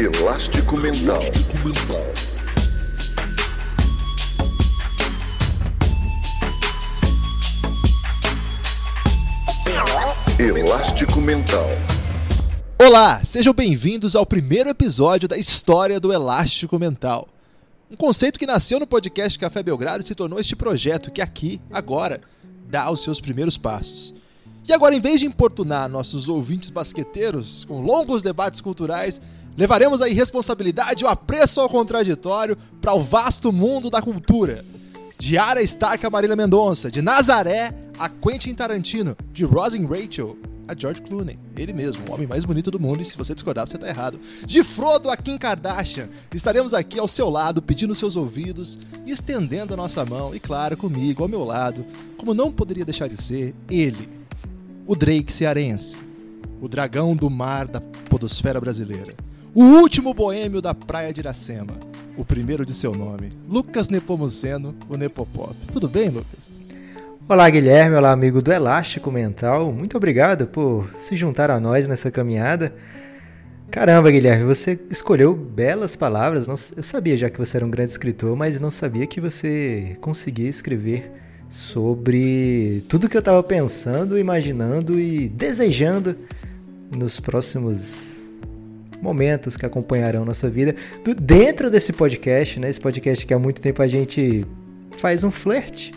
Elástico Mental. Elástico Mental. Olá, sejam bem-vindos ao primeiro episódio da história do Elástico Mental. Um conceito que nasceu no podcast Café Belgrado e se tornou este projeto que aqui, agora, dá os seus primeiros passos. E agora, em vez de importunar nossos ouvintes basqueteiros com longos debates culturais, levaremos a irresponsabilidade e o apreço ao contraditório para o vasto mundo da cultura. De Ara Stark a Marília Mendonça, de Nazaré a Quentin Tarantino, de Rosin Rachel a George Clooney, ele mesmo, o homem mais bonito do mundo, e se você discordar, você está errado. De Frodo a Kim Kardashian, estaremos aqui ao seu lado, pedindo seus ouvidos e estendendo a nossa mão, e claro, comigo, ao meu lado, como não poderia deixar de ser, ele, o Drake cearense, o dragão do mar da podosfera brasileira, o último boêmio da praia de Iracema, o primeiro de seu nome, Lucas Nepomuceno, o Nepopop. Tudo bem, Lucas? Olá, Guilherme. Olá, amigo do Elástico Mental. Muito obrigado por se juntar a nós nessa caminhada. Caramba, Guilherme, você escolheu belas palavras. Eu sabia já que você era um grande escritor, mas não sabia que você conseguia escrever sobre tudo que eu estava pensando, imaginando e desejando nos próximos momentos que acompanharão nossa vida dentro desse podcast, né? Esse podcast que há muito tempo a gente faz um flerte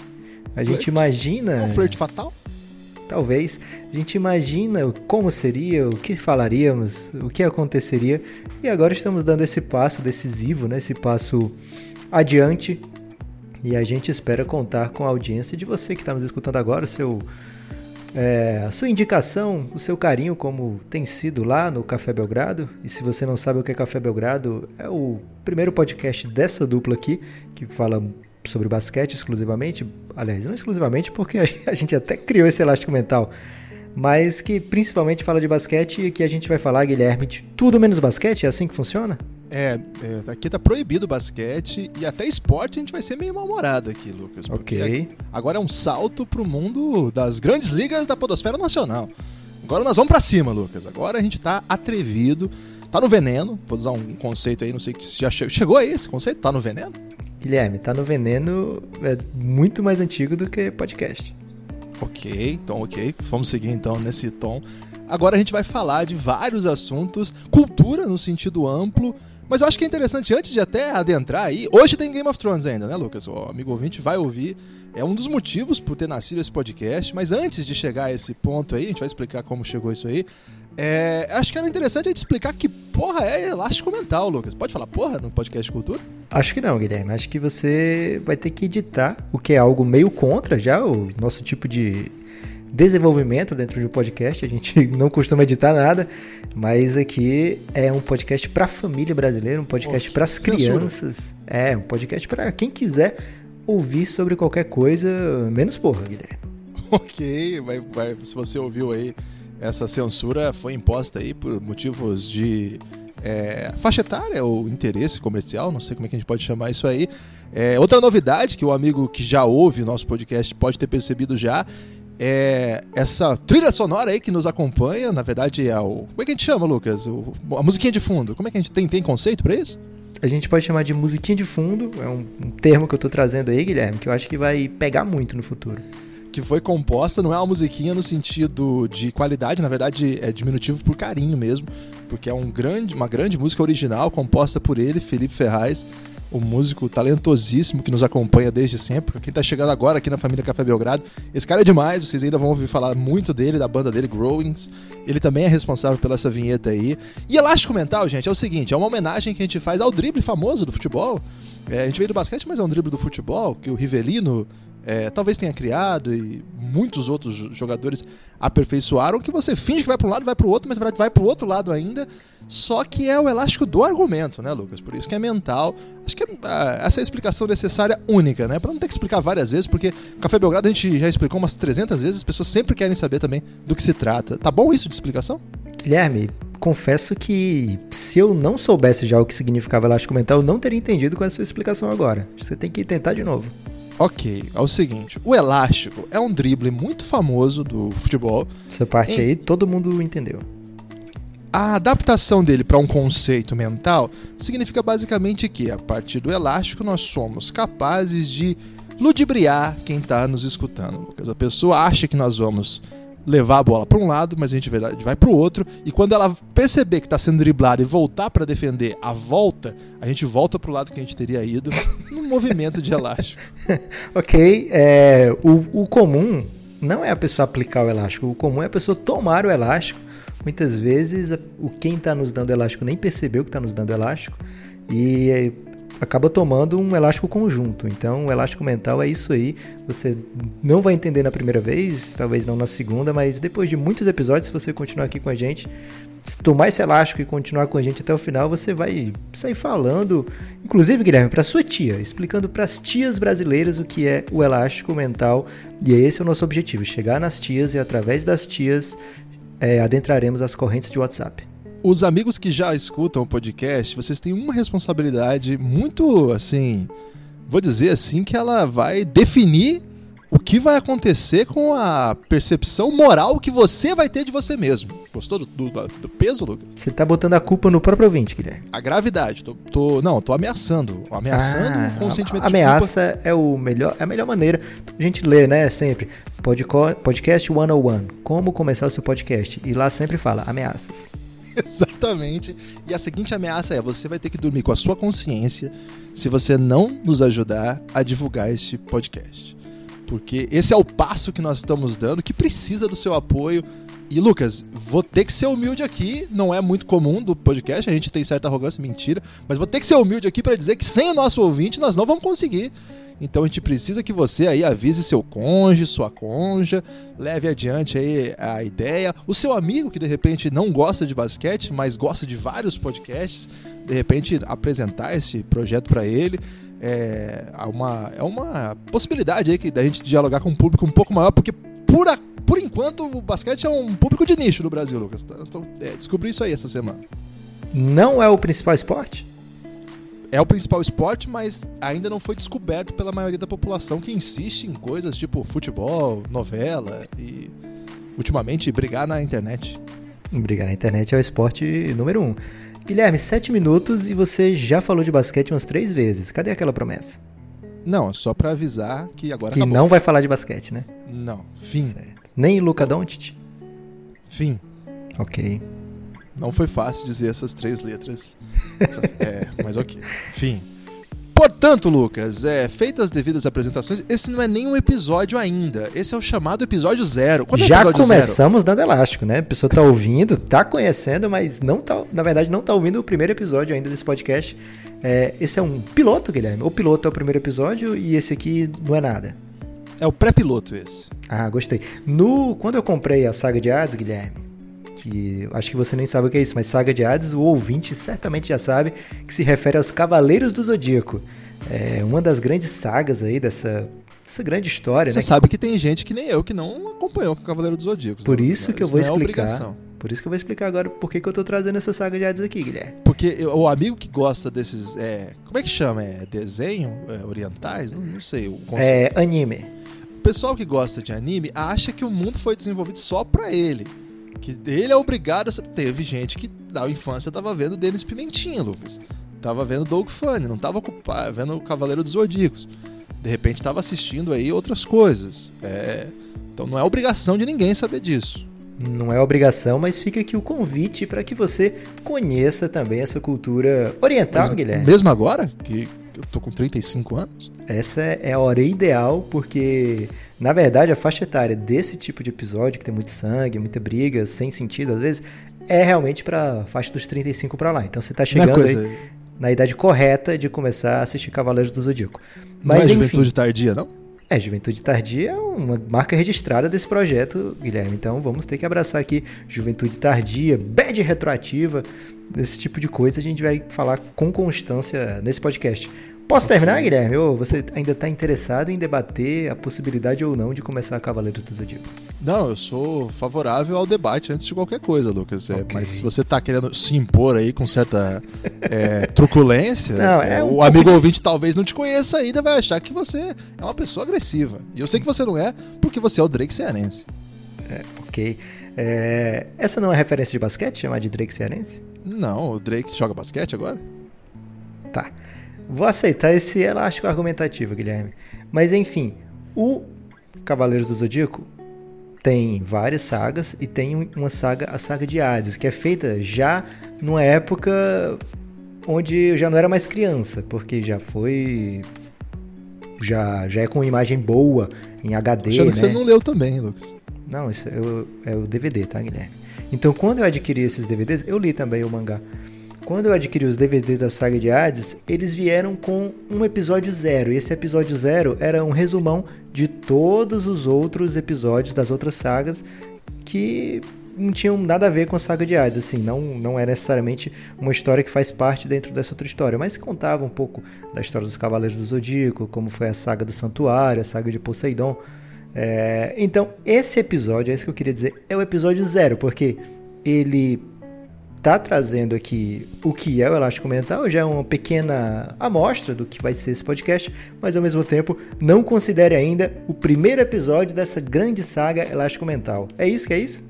a gente imagina. É um flerte fatal? Talvez. A gente imagina como seria, o que falaríamos, o que aconteceria. E agora estamos dando esse passo decisivo, né? esse passo adiante. E a gente espera contar com a audiência de você que está nos escutando agora, seu, é, a sua indicação, o seu carinho, como tem sido lá no Café Belgrado. E se você não sabe o que é Café Belgrado, é o primeiro podcast dessa dupla aqui, que fala sobre basquete exclusivamente, aliás, não exclusivamente porque a gente até criou esse elástico mental, mas que principalmente fala de basquete e que a gente vai falar, Guilherme, de tudo menos basquete, é assim que funciona? É, é aqui tá proibido basquete e até esporte a gente vai ser meio mal-humorado aqui, Lucas. Ok. Agora é um salto pro mundo das grandes ligas da podosfera nacional. Agora nós vamos para cima, Lucas. Agora a gente tá atrevido, tá no veneno, vou usar um conceito aí, não sei se já chegou aí esse conceito, tá no veneno? Guilherme, tá no veneno é muito mais antigo do que podcast. Ok, então ok. Vamos seguir então nesse tom. Agora a gente vai falar de vários assuntos, cultura no sentido amplo, mas eu acho que é interessante, antes de até adentrar aí, hoje tem Game of Thrones ainda, né, Lucas? O amigo ouvinte vai ouvir. É um dos motivos por ter nascido esse podcast, mas antes de chegar a esse ponto aí, a gente vai explicar como chegou isso aí. É, acho que era interessante a gente explicar que porra é elástico mental, Lucas. Pode falar porra no podcast Cultura? Acho que não, Guilherme. Acho que você vai ter que editar, o que é algo meio contra já o nosso tipo de desenvolvimento dentro de um podcast. A gente não costuma editar nada, mas aqui é um podcast para a família brasileira, um podcast para as crianças. É, um podcast para quem quiser ouvir sobre qualquer coisa, menos porra, Guilherme. Ok, vai, vai, se você ouviu aí, essa censura foi imposta aí por motivos de é, faixa etária ou interesse comercial, não sei como é que a gente pode chamar isso aí. É, outra novidade que o amigo que já ouve o nosso podcast pode ter percebido já é essa trilha sonora aí que nos acompanha, na verdade é o. Como é que a gente chama, Lucas? O, a musiquinha de fundo. Como é que a gente tem, tem conceito para isso? A gente pode chamar de musiquinha de fundo, é um, um termo que eu tô trazendo aí, Guilherme, que eu acho que vai pegar muito no futuro que foi composta, não é uma musiquinha no sentido de qualidade, na verdade é diminutivo por carinho mesmo, porque é um grande, uma grande música original composta por ele, Felipe Ferraz, o músico talentosíssimo que nos acompanha desde sempre. Quem está chegando agora aqui na família Café Belgrado, esse cara é demais, vocês ainda vão ouvir falar muito dele, da banda dele, Growings. Ele também é responsável pela essa vinheta aí. E Elástico Mental, gente, é o seguinte: é uma homenagem que a gente faz ao drible famoso do futebol. É, a gente veio do basquete, mas é um drible do futebol, que o Rivelino é, talvez tenha criado e muitos outros jogadores aperfeiçoaram, que você finge que vai para um lado, vai para o outro, mas na verdade vai para o outro lado ainda, só que é o elástico do argumento, né, Lucas? Por isso que é mental. Acho que é, essa é a explicação necessária única, né? Para não ter que explicar várias vezes, porque Café Belgrado a gente já explicou umas 300 vezes, as pessoas sempre querem saber também do que se trata. Tá bom isso de explicação? Guilherme, confesso que se eu não soubesse já o que significava elástico mental, eu não teria entendido com a sua explicação agora. Você tem que tentar de novo. Ok, é o seguinte: o elástico é um drible muito famoso do futebol. Essa parte em... aí todo mundo entendeu. A adaptação dele para um conceito mental significa basicamente que, a partir do elástico, nós somos capazes de ludibriar quem está nos escutando. Lucas. A pessoa acha que nós vamos levar a bola para um lado, mas a gente vai para o outro. E quando ela perceber que está sendo driblada e voltar para defender a volta, a gente volta para o lado que a gente teria ido num movimento de elástico. ok. É, o, o comum não é a pessoa aplicar o elástico, o comum é a pessoa tomar o elástico. Muitas vezes o quem está nos dando elástico nem percebeu que está nos dando elástico e acaba tomando um elástico conjunto. Então, o elástico mental é isso aí. Você não vai entender na primeira vez, talvez não na segunda, mas depois de muitos episódios, se você continuar aqui com a gente, se tomar esse elástico e continuar com a gente até o final, você vai sair falando, inclusive, Guilherme, para sua tia, explicando para as tias brasileiras o que é o elástico mental. E esse é o nosso objetivo: chegar nas tias e através das tias é, adentraremos as correntes de WhatsApp os amigos que já escutam o podcast, vocês têm uma responsabilidade muito assim, vou dizer assim, que ela vai definir o que vai acontecer com a percepção moral que você vai ter de você mesmo. Gostou do, do, do peso, Lucas? Você tá botando a culpa no próprio ouvinte, Guilherme. A gravidade. Tô, tô não, tô ameaçando. Ameaçando ah, com o sentimento ameaça de culpa. é, o melhor, é a melhor maneira. A gente lê, né, sempre. Podcast 101. Como começar o seu podcast. E lá sempre fala ameaças. Exatamente. E a seguinte ameaça é: você vai ter que dormir com a sua consciência se você não nos ajudar a divulgar este podcast. Porque esse é o passo que nós estamos dando, que precisa do seu apoio. E Lucas, vou ter que ser humilde aqui, não é muito comum do podcast, a gente tem certa arrogância, mentira, mas vou ter que ser humilde aqui para dizer que sem o nosso ouvinte nós não vamos conseguir. Então a gente precisa que você aí avise seu cônjuge, sua conja, leve adiante aí a ideia. O seu amigo que de repente não gosta de basquete, mas gosta de vários podcasts, de repente apresentar esse projeto para ele. É uma, é uma possibilidade aí que da gente dialogar com um público um pouco maior, porque por, a, por enquanto o basquete é um público de nicho no Brasil, Lucas. Então, é, descobri isso aí essa semana. Não é o principal esporte? é o principal esporte, mas ainda não foi descoberto pela maioria da população que insiste em coisas tipo futebol, novela e ultimamente brigar na internet. Brigar na internet é o esporte número um. Guilherme, sete minutos e você já falou de basquete umas três vezes. Cadê aquela promessa? Não, só para avisar que agora que acabou. não vai falar de basquete, né? Não, fim. Certo. Nem Luca Doncic? Fim. Ok. Não foi fácil dizer essas três letras. é, mas ok. Fim. Portanto, Lucas, é, feitas as devidas apresentações, esse não é nem um episódio ainda. Esse é o chamado episódio zero. Quando é Já episódio começamos zero? dando elástico, né? A pessoa tá ouvindo, tá conhecendo, mas não tá, na verdade não tá ouvindo o primeiro episódio ainda desse podcast. É, esse é um piloto, Guilherme. O piloto é o primeiro episódio e esse aqui não é nada. É o pré-piloto esse. Ah, gostei. No, quando eu comprei a saga de Hades, Guilherme, que acho que você nem sabe o que é isso, mas Saga de Hades, o ouvinte certamente já sabe que se refere aos Cavaleiros do Zodíaco. É uma das grandes sagas aí dessa, dessa grande história, Você né? sabe que tem gente que nem eu que não acompanhou o Cavaleiro dos Zodíacos. Por isso que eu vou é explicar. É por isso que eu vou explicar agora por que, que eu tô trazendo essa saga de Hades aqui, Guilherme. Porque eu, o amigo que gosta desses. É, como é que chama? É desenho? É, orientais? Não, não sei. O conceito. É anime. O pessoal que gosta de anime acha que o mundo foi desenvolvido só pra ele que ele é obrigado a. Teve gente que na infância tava vendo Denis Pimentinha, Lucas. Tava vendo Doug Funny, não tava ocupado, vendo o Cavaleiro dos Zodíacos. De repente tava assistindo aí outras coisas. É... Então não é obrigação de ninguém saber disso. Não é obrigação, mas fica aqui o convite para que você conheça também essa cultura oriental, mas, Guilherme. Mesmo agora, que eu tô com 35 anos? Essa é a hora ideal, porque na verdade, a faixa etária desse tipo de episódio, que tem muito sangue, muita briga, sem sentido às vezes, é realmente para faixa dos 35 para lá. Então você tá chegando aí na idade correta de começar a assistir Cavaleiros do Zodíaco. Mas, não é enfim, juventude tardia, não? É, Juventude Tardia é uma marca registrada desse projeto, Guilherme. Então vamos ter que abraçar aqui Juventude Tardia, bad retroativa, desse tipo de coisa a gente vai falar com constância nesse podcast. Posso terminar, Guilherme? Ou você ainda está interessado em debater a possibilidade ou não de começar a Cavaleiro do Zodíaco? Não, eu sou favorável ao debate antes de qualquer coisa, Lucas. É, okay. Mas se você está querendo se impor aí com certa é, truculência, não, é um o amigo de... ouvinte talvez não te conheça ainda, vai achar que você é uma pessoa agressiva. E eu sei que você não é, porque você é o Drake Cearense. É, ok. É, essa não é referência de basquete, chamar de Drake Cearense? Não, o Drake joga basquete agora? Tá. Vou aceitar esse elástico argumentativo, Guilherme. Mas enfim, o Cavaleiros do Zodíaco tem várias sagas e tem uma saga, a saga de Hades, que é feita já numa época onde eu já não era mais criança, porque já foi já já é com imagem boa em HD, Achando né? que você não leu também, Lucas. Não, isso é o, é o DVD, tá, Guilherme? Então, quando eu adquiri esses DVDs, eu li também o mangá. Quando eu adquiri os DVDs da saga de Hades, eles vieram com um episódio zero. E esse episódio zero era um resumão de todos os outros episódios das outras sagas que não tinham nada a ver com a saga de Hades. Assim, não, não é necessariamente uma história que faz parte dentro dessa outra história, mas contava um pouco da história dos Cavaleiros do Zodíaco, como foi a saga do Santuário, a saga de Poseidon. É, então, esse episódio, é isso que eu queria dizer, é o episódio zero, porque ele tá trazendo aqui o que é o Elástico Mental, já é uma pequena amostra do que vai ser esse podcast, mas ao mesmo tempo não considere ainda o primeiro episódio dessa grande saga Elástico Mental. É isso que é isso?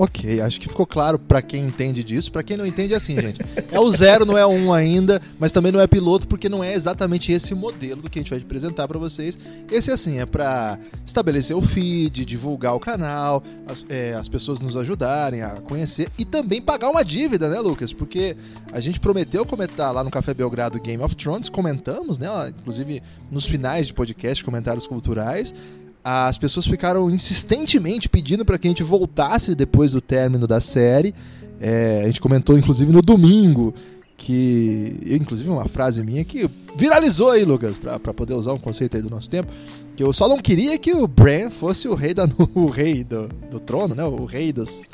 Ok, acho que ficou claro pra quem entende disso. Pra quem não entende, é assim, gente. É o zero, não é o um ainda, mas também não é piloto, porque não é exatamente esse modelo do que a gente vai apresentar pra vocês. Esse, assim, é pra estabelecer o feed, divulgar o canal, as, é, as pessoas nos ajudarem a conhecer e também pagar uma dívida, né, Lucas? Porque a gente prometeu comentar lá no Café Belgrado Game of Thrones, comentamos, né? Inclusive nos finais de podcast, comentários culturais as pessoas ficaram insistentemente pedindo para que a gente voltasse depois do término da série. É, a gente comentou, inclusive, no domingo, que. Inclusive, uma frase minha que viralizou aí, Lucas, para poder usar um conceito aí do nosso tempo. Que eu só não queria que o Bran fosse o rei, da, o rei do, do trono, né? O rei dos.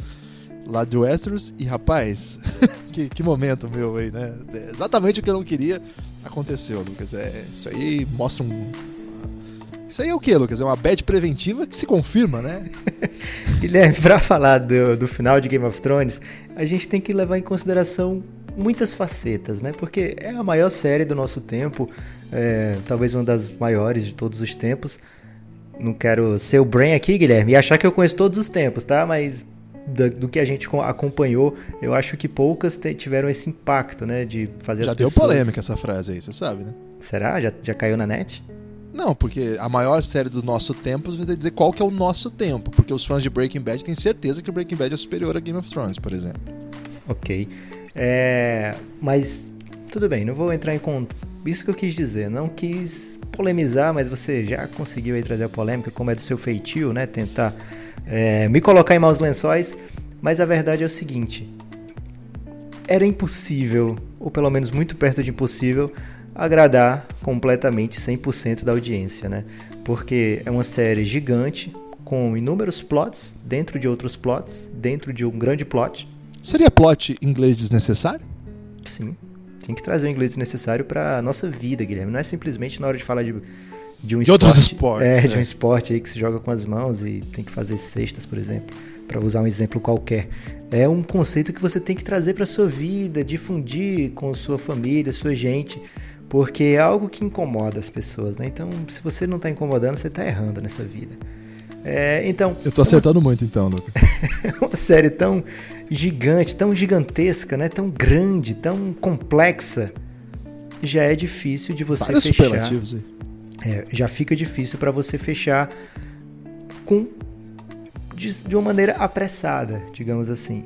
Lá de Westeros. E rapaz, que, que momento meu aí, né? É exatamente o que eu não queria aconteceu, Lucas. É, isso aí mostra um, isso aí é o que, Lucas? É uma bad preventiva que se confirma, né? Guilherme, pra falar do, do final de Game of Thrones, a gente tem que levar em consideração muitas facetas, né? Porque é a maior série do nosso tempo, é, talvez uma das maiores de todos os tempos. Não quero ser o Brain aqui, Guilherme, e achar que eu conheço todos os tempos, tá? Mas do, do que a gente acompanhou, eu acho que poucas tiveram esse impacto, né? De fazer Já as deu pessoas... polêmica essa frase aí, você sabe, né? Será? Já, já caiu na net? Não, porque a maior série do nosso tempo, você vai dizer qual que é o nosso tempo. Porque os fãs de Breaking Bad têm certeza que Breaking Bad é superior a Game of Thrones, por exemplo. Ok. É, mas tudo bem, não vou entrar em conta. Isso que eu quis dizer, não quis polemizar, mas você já conseguiu aí trazer a polêmica, como é do seu feitio, né? Tentar é, me colocar em maus lençóis. Mas a verdade é o seguinte: era impossível, ou pelo menos muito perto de impossível, agradar completamente 100% da audiência, né? Porque é uma série gigante com inúmeros plots dentro de outros plots, dentro de um grande plot. Seria plot inglês desnecessário? Sim. Tem que trazer o inglês necessário para nossa vida, Guilherme. Não é simplesmente na hora de falar de, de um de esporte, outros esportes. É, né? de um esporte aí que se joga com as mãos e tem que fazer cestas, por exemplo, para usar um exemplo qualquer. É um conceito que você tem que trazer para sua vida, difundir com sua família, sua gente porque é algo que incomoda as pessoas, né? Então, se você não está incomodando, você está errando nessa vida. É, então. Eu tô acertando uma... muito, então, Lucas. uma série tão gigante, tão gigantesca, né? Tão grande, tão complexa, já é difícil de você Vários fechar. É, já fica difícil para você fechar com de, de, uma maneira apressada, digamos assim.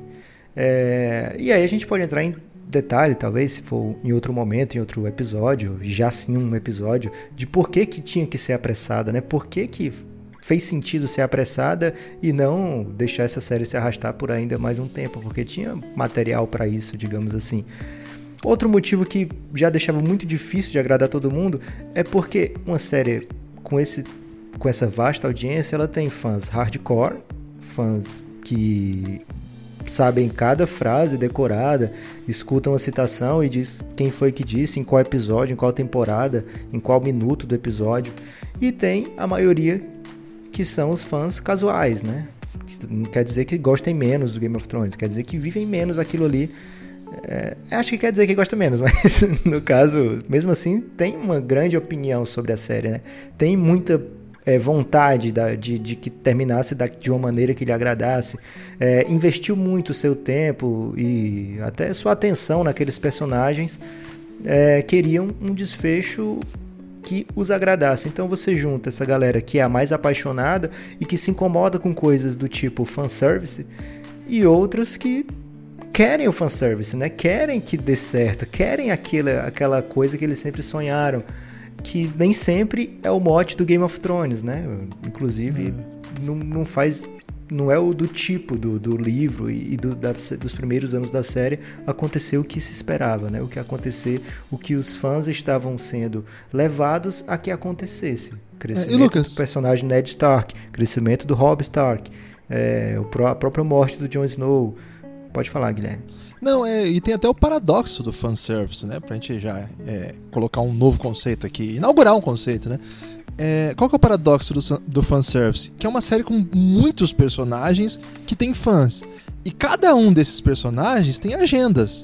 É, e aí a gente pode entrar em detalhe, talvez, se for em outro momento, em outro episódio, já sim um episódio, de por que, que tinha que ser apressada, né? Por que, que fez sentido ser apressada e não deixar essa série se arrastar por ainda mais um tempo, porque tinha material para isso, digamos assim. Outro motivo que já deixava muito difícil de agradar todo mundo é porque uma série com esse com essa vasta audiência, ela tem fãs hardcore, fãs que sabem cada frase decorada, escutam a citação e diz quem foi que disse, em qual episódio, em qual temporada, em qual minuto do episódio. E tem a maioria que são os fãs casuais, né? Não quer dizer que gostem menos do Game of Thrones, quer dizer que vivem menos aquilo ali. É, acho que quer dizer que gosta menos, mas no caso, mesmo assim, tem uma grande opinião sobre a série, né? Tem muita é, vontade da, de, de, que terminasse da, de uma maneira que lhe agradasse. É, investiu muito seu tempo e até sua atenção naqueles personagens. É, queriam um desfecho que os agradasse. Então você junta essa galera que é a mais apaixonada e que se incomoda com coisas do tipo fanservice e outros que querem o fanservice, né? Querem que dê certo, querem aquela, aquela coisa que eles sempre sonharam, que nem sempre é o mote do Game of Thrones, né? Inclusive, hum. não, não faz não é o do tipo do, do livro e, do, da, dos primeiros anos da série aconteceu o que se esperava, né? O que acontecer, o que os fãs estavam sendo levados a que acontecesse. Crescimento é, do personagem Ned Stark, crescimento do Robb Stark, é, a própria morte do Jon Snow, Pode falar, Guilherme. Não, é, e tem até o paradoxo do fanservice, né? Pra gente já é, colocar um novo conceito aqui, inaugurar um conceito, né? É, qual que é o paradoxo do, do fanservice? Que é uma série com muitos personagens que tem fãs. E cada um desses personagens tem agendas.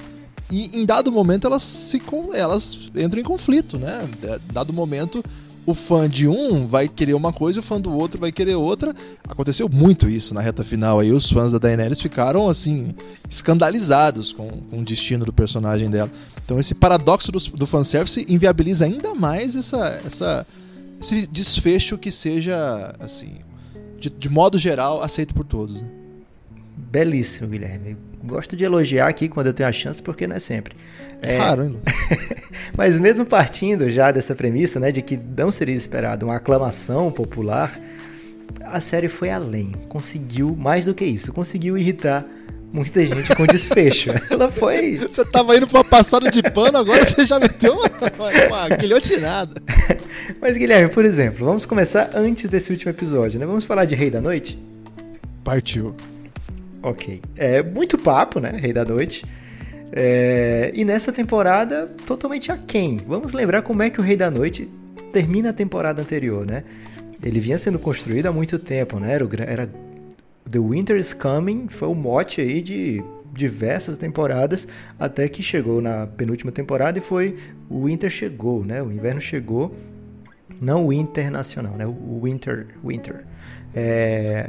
E em dado momento elas, se, elas entram em conflito, né? Dado momento o fã de um vai querer uma coisa o fã do outro vai querer outra. Aconteceu muito isso na reta final aí. Os fãs da Daenerys ficaram, assim, escandalizados com, com o destino do personagem dela. Então esse paradoxo do, do fanservice inviabiliza ainda mais essa, essa, esse desfecho que seja, assim, de, de modo geral, aceito por todos. Né? Belíssimo, Guilherme. Gosto de elogiar aqui quando eu tenho a chance, porque não é sempre. É, é... raro, hein? Mas mesmo partindo já dessa premissa, né, de que não seria esperado uma aclamação popular, a série foi além. Conseguiu, mais do que isso, conseguiu irritar muita gente com desfecho. Ela foi. Você tava indo pra uma passada de pano, agora você já meteu uma, uma, uma guilhotinada. Mas, Guilherme, por exemplo, vamos começar antes desse último episódio, né? Vamos falar de Rei da Noite? Partiu. Ok. É muito papo, né? Rei da Noite. É, e nessa temporada, totalmente aquém. Vamos lembrar como é que o Rei da Noite termina a temporada anterior, né? Ele vinha sendo construído há muito tempo, né? Era, era The Winter is Coming, foi o mote aí de diversas temporadas, até que chegou na penúltima temporada e foi o Winter chegou, né? O inverno chegou, não o internacional, né? O Winter, Winter. É,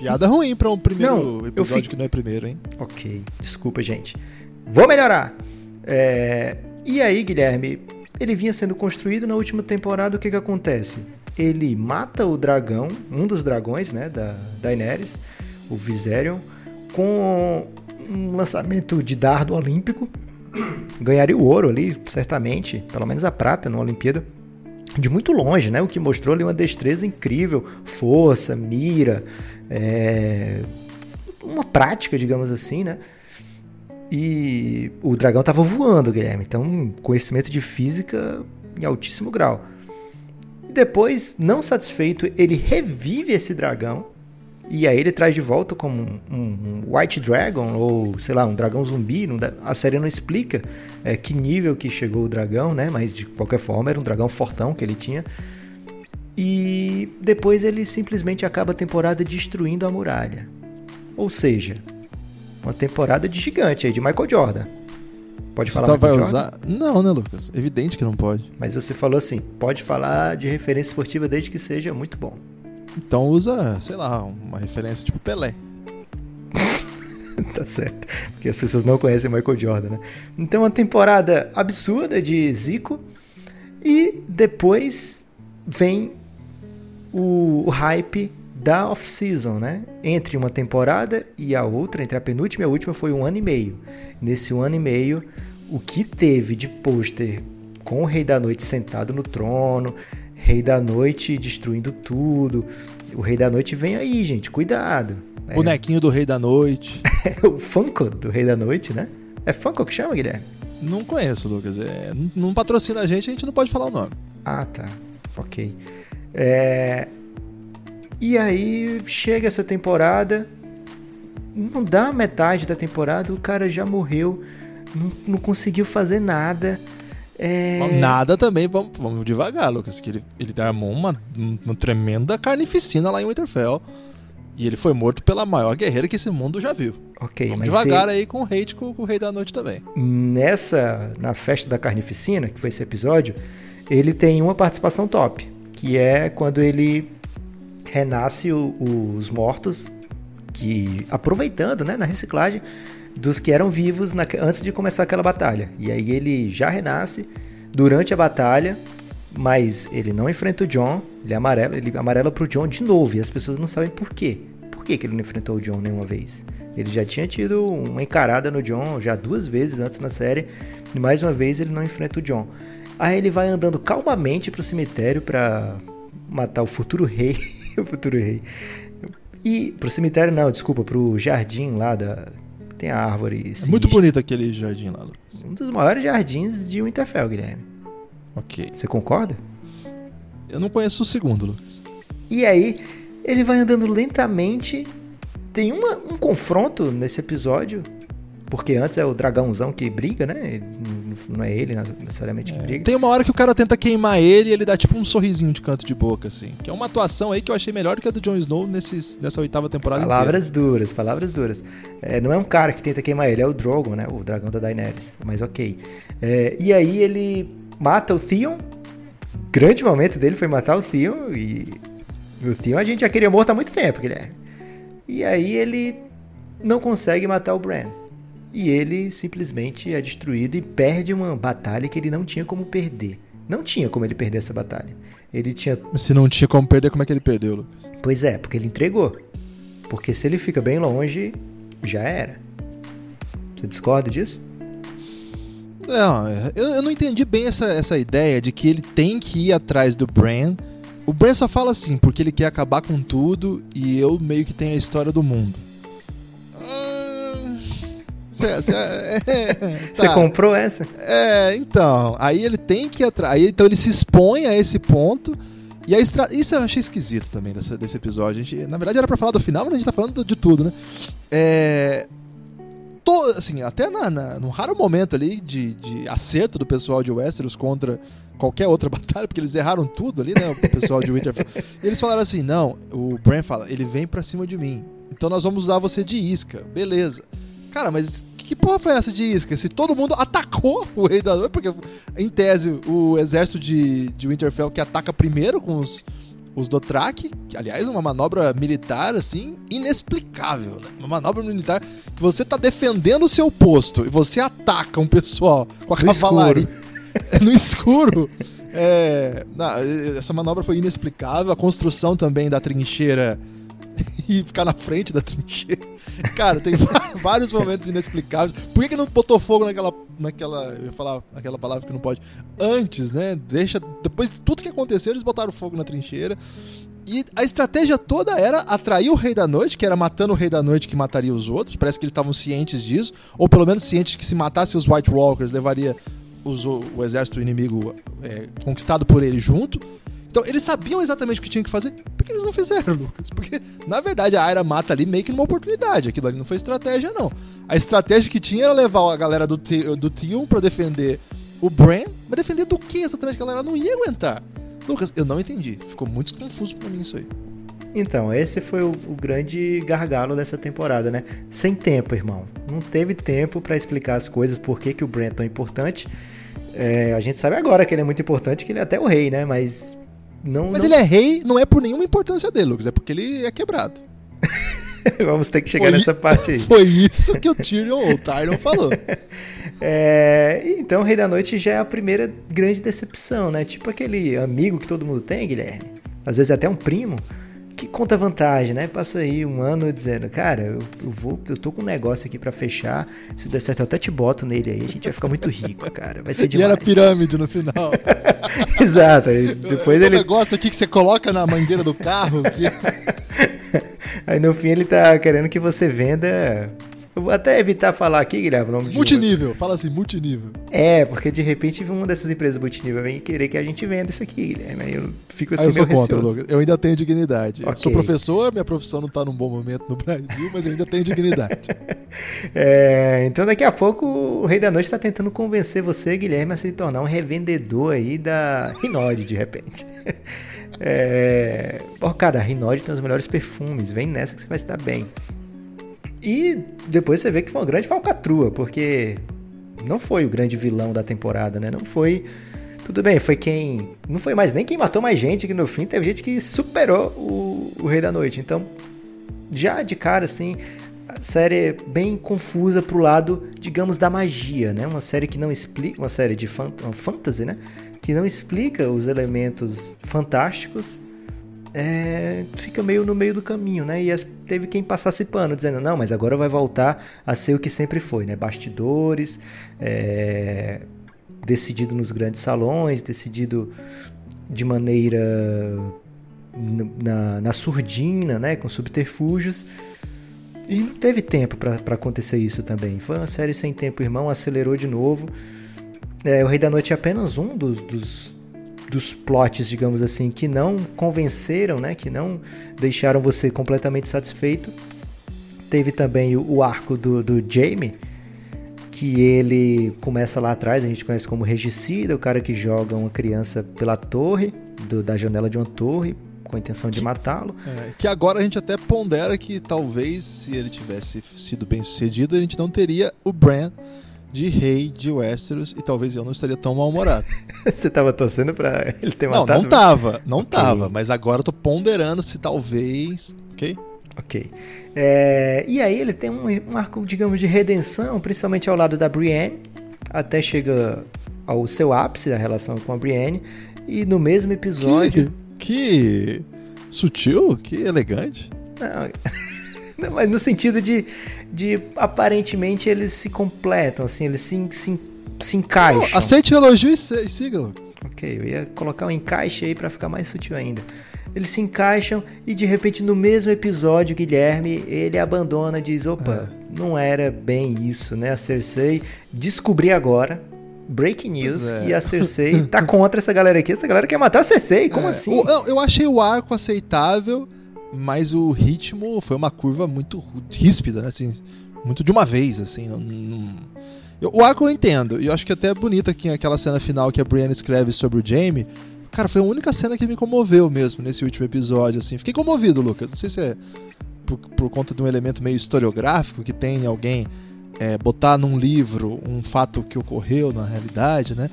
Piada ruim pra um primeiro não, episódio que não é primeiro, hein? Ok, desculpa, gente. Vou melhorar. É... E aí, Guilherme, ele vinha sendo construído na última temporada, o que que acontece? Ele mata o dragão, um dos dragões, né, da Daenerys, o Viserion, com um lançamento de dardo olímpico. Ganharia o ouro ali, certamente, pelo menos a prata na Olimpíada de muito longe, né? O que mostrou ali uma destreza incrível, força, mira, é... uma prática, digamos assim, né? E o dragão estava voando, Guilherme. Então, conhecimento de física em altíssimo grau. E depois, não satisfeito, ele revive esse dragão. E aí ele traz de volta como um, um, um White Dragon, ou sei lá, um dragão zumbi. Dá, a série não explica é, que nível que chegou o dragão, né? Mas de qualquer forma era um dragão fortão que ele tinha. E depois ele simplesmente acaba a temporada destruindo a muralha. Ou seja, uma temporada de gigante aí, de Michael Jordan. Pode falar você tá, vai usar? Não, né, Lucas? Evidente que não pode. Mas você falou assim, pode falar de referência esportiva desde que seja muito bom. Então usa, sei lá, uma referência tipo Pelé. tá certo. Porque as pessoas não conhecem Michael Jordan, né? Então, uma temporada absurda de Zico. E depois vem o, hype da off-season, né? Entre uma temporada e a outra, entre a penúltima e a última, foi um ano e meio. Nesse um ano e meio, o que teve de pôster com o Rei da Noite sentado no trono, Rei da Noite destruindo tudo. O Rei da Noite vem aí, gente, cuidado. É. Bonequinho do Rei da Noite. o Funko do Rei da Noite, né? É Funko que chama, Guilherme? Não conheço, Lucas. É, não patrocina a gente, a gente não pode falar o nome. Ah, tá. Ok. É, e aí chega essa temporada, não dá metade da temporada, o cara já morreu, não, não conseguiu fazer nada. É... Nada também, vamos, vamos devagar, Lucas, que ele, ele armou uma, uma tremenda carnificina lá em Winterfell. E ele foi morto pela maior guerreira que esse mundo já viu. Ok, Vamos devagar aí com o hate com, com, o Rei da Noite também. Nessa, na festa da carnificina, que foi esse episódio, ele tem uma participação top, que é quando ele renasce o, os mortos, que aproveitando, né, na reciclagem dos que eram vivos na, antes de começar aquela batalha. E aí ele já renasce durante a batalha, mas ele não enfrenta o John, ele amarela, ele amarela pro John de novo, e as pessoas não sabem por quê. Por que, que ele não enfrentou o John nenhuma vez? Ele já tinha tido uma encarada no John já duas vezes antes na série, e mais uma vez ele não enfrenta o John. Aí ele vai andando calmamente pro cemitério para matar o futuro rei, o futuro rei. E pro cemitério não, desculpa, pro jardim lá da tem a árvore. É muito bonito aquele jardim lá, Lucas. Um dos maiores jardins de Winterfell, Guilherme. Ok. Você concorda? Eu não conheço o segundo, Lucas. E aí, ele vai andando lentamente. Tem uma, um confronto nesse episódio. Porque antes é o dragãozão que briga, né? Não é ele necessariamente que é. briga. Tem uma hora que o cara tenta queimar ele e ele dá tipo um sorrisinho de canto de boca, assim. Que é uma atuação aí que eu achei melhor do que a do Jon Snow nesse, nessa oitava temporada Palavras inteira. duras, palavras duras. É, não é um cara que tenta queimar ele, é o Drogon, né? O dragão da Daenerys. Mas ok. É, e aí ele mata o Theon. Grande momento dele foi matar o Theon. E o Theon a gente já queria morto há muito tempo, Guilherme. E aí ele não consegue matar o Bran. E ele simplesmente é destruído e perde uma batalha que ele não tinha como perder. Não tinha como ele perder essa batalha. Ele tinha. Se não tinha como perder, como é que ele perdeu, Lucas? Pois é, porque ele entregou. Porque se ele fica bem longe, já era. Você discorda disso? Não, eu, eu não entendi bem essa, essa ideia de que ele tem que ir atrás do Bran. O Bran só fala assim, porque ele quer acabar com tudo e eu meio que tenho a história do mundo. Você é, tá. comprou essa? É, então. Aí ele tem que ir atrás. Então ele se expõe a esse ponto. E a estra... Isso eu achei esquisito também desse, desse episódio. Gente, na verdade era pra falar do final, mas a gente tá falando de tudo, né? É to, assim, até na, na, num raro momento ali de, de acerto do pessoal de Westeros contra qualquer outra batalha, porque eles erraram tudo ali, né? O pessoal de Winterfell. eles falaram assim: não, o Bran fala, ele vem pra cima de mim. Então nós vamos usar você de isca. Beleza. Cara, mas que porra foi essa de isca? Se todo mundo atacou o Rei da Noite, porque em tese o exército de, de Winterfell que ataca primeiro com os, os Dothraki, que aliás é uma manobra militar assim inexplicável, né? Uma manobra militar que você tá defendendo o seu posto e você ataca um pessoal com a no cavalaria escuro. no escuro. É, não, essa manobra foi inexplicável, a construção também da trincheira e ficar na frente da trincheira. Cara, tem vários momentos inexplicáveis. Por que, que não botou fogo naquela. naquela. Eu ia falar aquela palavra que não pode. Antes, né? Deixa. Depois de tudo que aconteceu, eles botaram fogo na trincheira. E a estratégia toda era atrair o Rei da Noite, que era matando o Rei da Noite que mataria os outros. Parece que eles estavam cientes disso. Ou pelo menos cientes que se matasse os White Walkers, levaria os, o exército inimigo é, conquistado por ele junto. Então, eles sabiam exatamente o que tinham que fazer. Por que eles não fizeram, Lucas? Porque, na verdade, a Aira mata ali meio que numa oportunidade. Aquilo ali não foi estratégia, não. A estratégia que tinha era levar a galera do, do Tion pra defender o Bran. Mas defender do que exatamente? A galera não ia aguentar. Lucas, eu não entendi. Ficou muito confuso pra mim isso aí. Então, esse foi o, o, grande gargalo dessa temporada, né? Sem tempo, irmão. Não teve tempo para explicar as coisas, por que, que o Bran é tão importante. É, a gente sabe agora que ele é muito importante, que ele é até o rei, né? Mas não, Mas não... ele é rei, não é por nenhuma importância dele, Lucas, é porque ele é quebrado. Vamos ter que chegar foi, nessa parte aí. Foi isso que o Tyrion o Tyrion falou. É, então, o Rei da Noite já é a primeira grande decepção, né? Tipo aquele amigo que todo mundo tem, Guilherme. Às vezes até um primo que conta vantagem, né? Passa aí um ano dizendo, cara, eu, eu vou, eu tô com um negócio aqui para fechar. Se der certo, eu até te boto nele aí. A gente vai ficar muito rico, cara. Vai ser demais. E era pirâmide no final. Exato. Depois é ele. Um negócio aqui que você coloca na mangueira do carro. Que... aí no fim ele tá querendo que você venda eu vou até evitar falar aqui, Guilherme, o nome Multinível, fala assim, multinível. É, porque de repente uma dessas empresas multinível vem querer que a gente venda isso aqui, Guilherme. Aí eu fico assim Aí eu sou contra, Lucas. Eu ainda tenho dignidade. Okay. Sou professor, minha profissão não tá num bom momento no Brasil, mas eu ainda tenho dignidade. é, então daqui a pouco o Rei da Noite está tentando convencer você, Guilherme, a se tornar um revendedor aí da Rinode, de repente. É... Oh, cara, a Rinode tem os melhores perfumes. Vem nessa que você vai estar bem. E depois você vê que foi uma grande falcatrua, porque não foi o grande vilão da temporada, né? Não foi Tudo bem, foi quem. Não foi mais nem quem matou mais gente, que no fim teve gente que superou o, o Rei da Noite. Então, já de cara, assim, a série é bem confusa pro lado, digamos, da magia, né? Uma série que não explica. Uma série de fan, fantasy, né? Que não explica os elementos fantásticos. É, fica meio no meio do caminho, né? E as, teve quem passasse pano, dizendo, não, mas agora vai voltar a ser o que sempre foi, né? Bastidores, é, decidido nos grandes salões, decidido de maneira na, na surdina, né? Com subterfúgios. E não teve tempo para acontecer isso também. Foi uma série sem tempo, irmão, acelerou de novo. É, o Rei da Noite é apenas um dos, dos, dos plots, digamos assim, que não convenceram, né? Que não deixaram você completamente satisfeito. Teve também o, o arco do, do Jamie, que ele começa lá atrás, a gente conhece como regicida, o cara que joga uma criança pela torre, do, da janela de uma torre, com a intenção de matá-lo. É, que agora a gente até pondera que talvez se ele tivesse sido bem sucedido, a gente não teria o Bran de rei de Westeros e talvez eu não estaria tão mal-humorado. Você tava torcendo pra ele ter não, matado? Não, não tava, não okay. tava, mas agora eu tô ponderando se talvez, ok? Ok. É, e aí ele tem um, um, arco, digamos, de redenção, principalmente ao lado da Brienne, até chega ao seu ápice a relação com a Brienne, e no mesmo episódio... Que sutil, que elegante. Não, não, mas no sentido de, de aparentemente eles se completam, assim, eles se, se, se encaixam. Oh, aceite o elogio e siga, Lucas. Ok, eu ia colocar um encaixe aí para ficar mais sutil ainda. Eles se encaixam e de repente no mesmo episódio, Guilherme, ele abandona, diz: opa, é. não era bem isso, né? A Cersei descobri agora breaking news é. que a Cersei tá contra essa galera aqui. Essa galera quer matar a Cersei, como é. assim? Eu, eu achei o arco aceitável, mas o ritmo foi uma curva muito ríspida, né? Assim, muito de uma vez, assim. Não, não... Eu, o arco eu entendo, e eu acho que até é bonito aqui aquela cena final que a Brienne escreve sobre o Jaime. Cara, foi a única cena que me comoveu mesmo nesse último episódio, assim. Fiquei comovido, Lucas. Não sei se é por, por conta de um elemento meio historiográfico que tem alguém é, botar num livro um fato que ocorreu na realidade, né?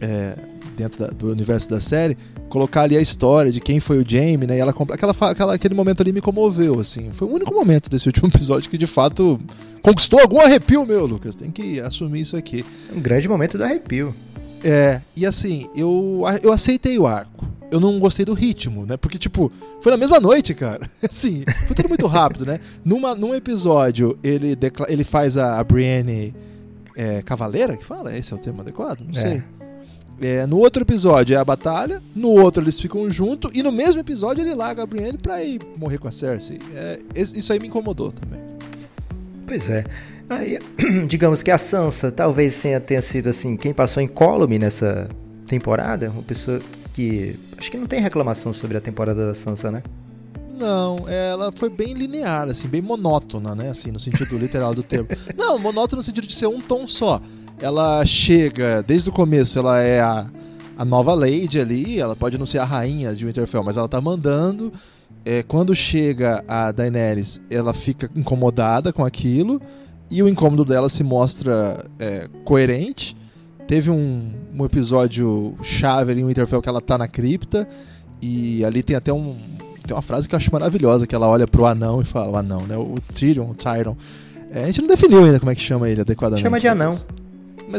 É, dentro da, do universo da série, colocar ali a história de quem foi o Jamie, né? E ela aquela, aquela, aquele momento ali me comoveu, assim. Foi o único momento desse último episódio que de fato conquistou algum arrepio meu, Lucas. Tem que assumir isso aqui. Um grande momento do arrepio. É, e assim, eu, eu aceitei o arco eu não gostei do ritmo, né? Porque, tipo, foi na mesma noite, cara. Assim, foi tudo muito rápido, né? Numa, num episódio, ele, ele faz a, a Brienne é, cavaleira, que fala? Esse é o termo adequado? Não é. sei. É, no outro episódio é a batalha, no outro eles ficam juntos, e no mesmo episódio ele larga a Brienne pra ir morrer com a Cersei. É, isso aí me incomodou também. Pois é. Aí, digamos que a Sansa talvez tenha sido assim, quem passou em column nessa temporada, uma pessoa que. Acho que não tem reclamação sobre a temporada da Sansa, né? Não, ela foi bem linear, assim, bem monótona, né? Assim, no sentido literal do termo. Não, monótona no sentido de ser um tom só. Ela chega, desde o começo, ela é a, a nova Lady ali, ela pode não ser a rainha de Winterfell, mas ela tá mandando. É, quando chega a Daenerys, ela fica incomodada com aquilo, e o incômodo dela se mostra é, coerente. Teve um, um episódio chave ali em Winterfell que ela tá na cripta e ali tem até um tem uma frase que eu acho maravilhosa que ela olha pro anão e fala o anão, né? O Tyrion, o Tyron. É, a gente não definiu ainda como é que chama ele adequadamente. Chama de anão. Mas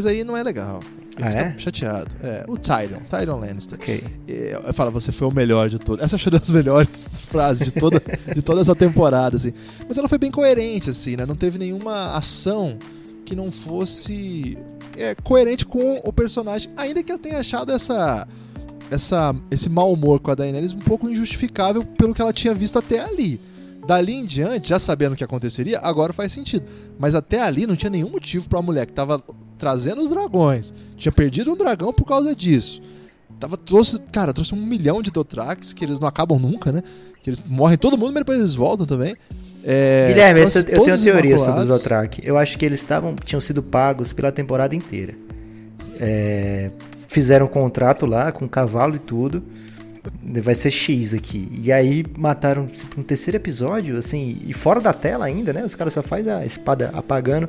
aí não é legal. Ah, é? chateado. É, o Tyrion, Tyrion Lannister. Ok. Eu falo, você foi o melhor de todos. Essa acho uma das melhores frases de toda, de toda essa temporada, assim. Mas ela foi bem coerente, assim, né? Não teve nenhuma ação que não fosse é, coerente com o personagem, ainda que eu tenha achado essa, essa, esse mau humor com a Daenerys um pouco injustificável pelo que ela tinha visto até ali. Dali em diante, já sabendo o que aconteceria, agora faz sentido. Mas até ali não tinha nenhum motivo para a mulher que estava trazendo os dragões, tinha perdido um dragão por causa disso. Tava, trouxe, cara, trouxe um milhão de Dothrax, que eles não acabam nunca, né? Que eles morrem todo mundo, mas depois eles voltam também. É, Guilherme, esse, eu tenho uma teoria sobre os Dothraki. Eu acho que eles estavam, tinham sido pagos pela temporada inteira. É, fizeram um contrato lá com cavalo e tudo. Vai ser X aqui. E aí mataram tipo, no terceiro episódio, assim, e fora da tela ainda, né? Os caras só fazem a espada apagando.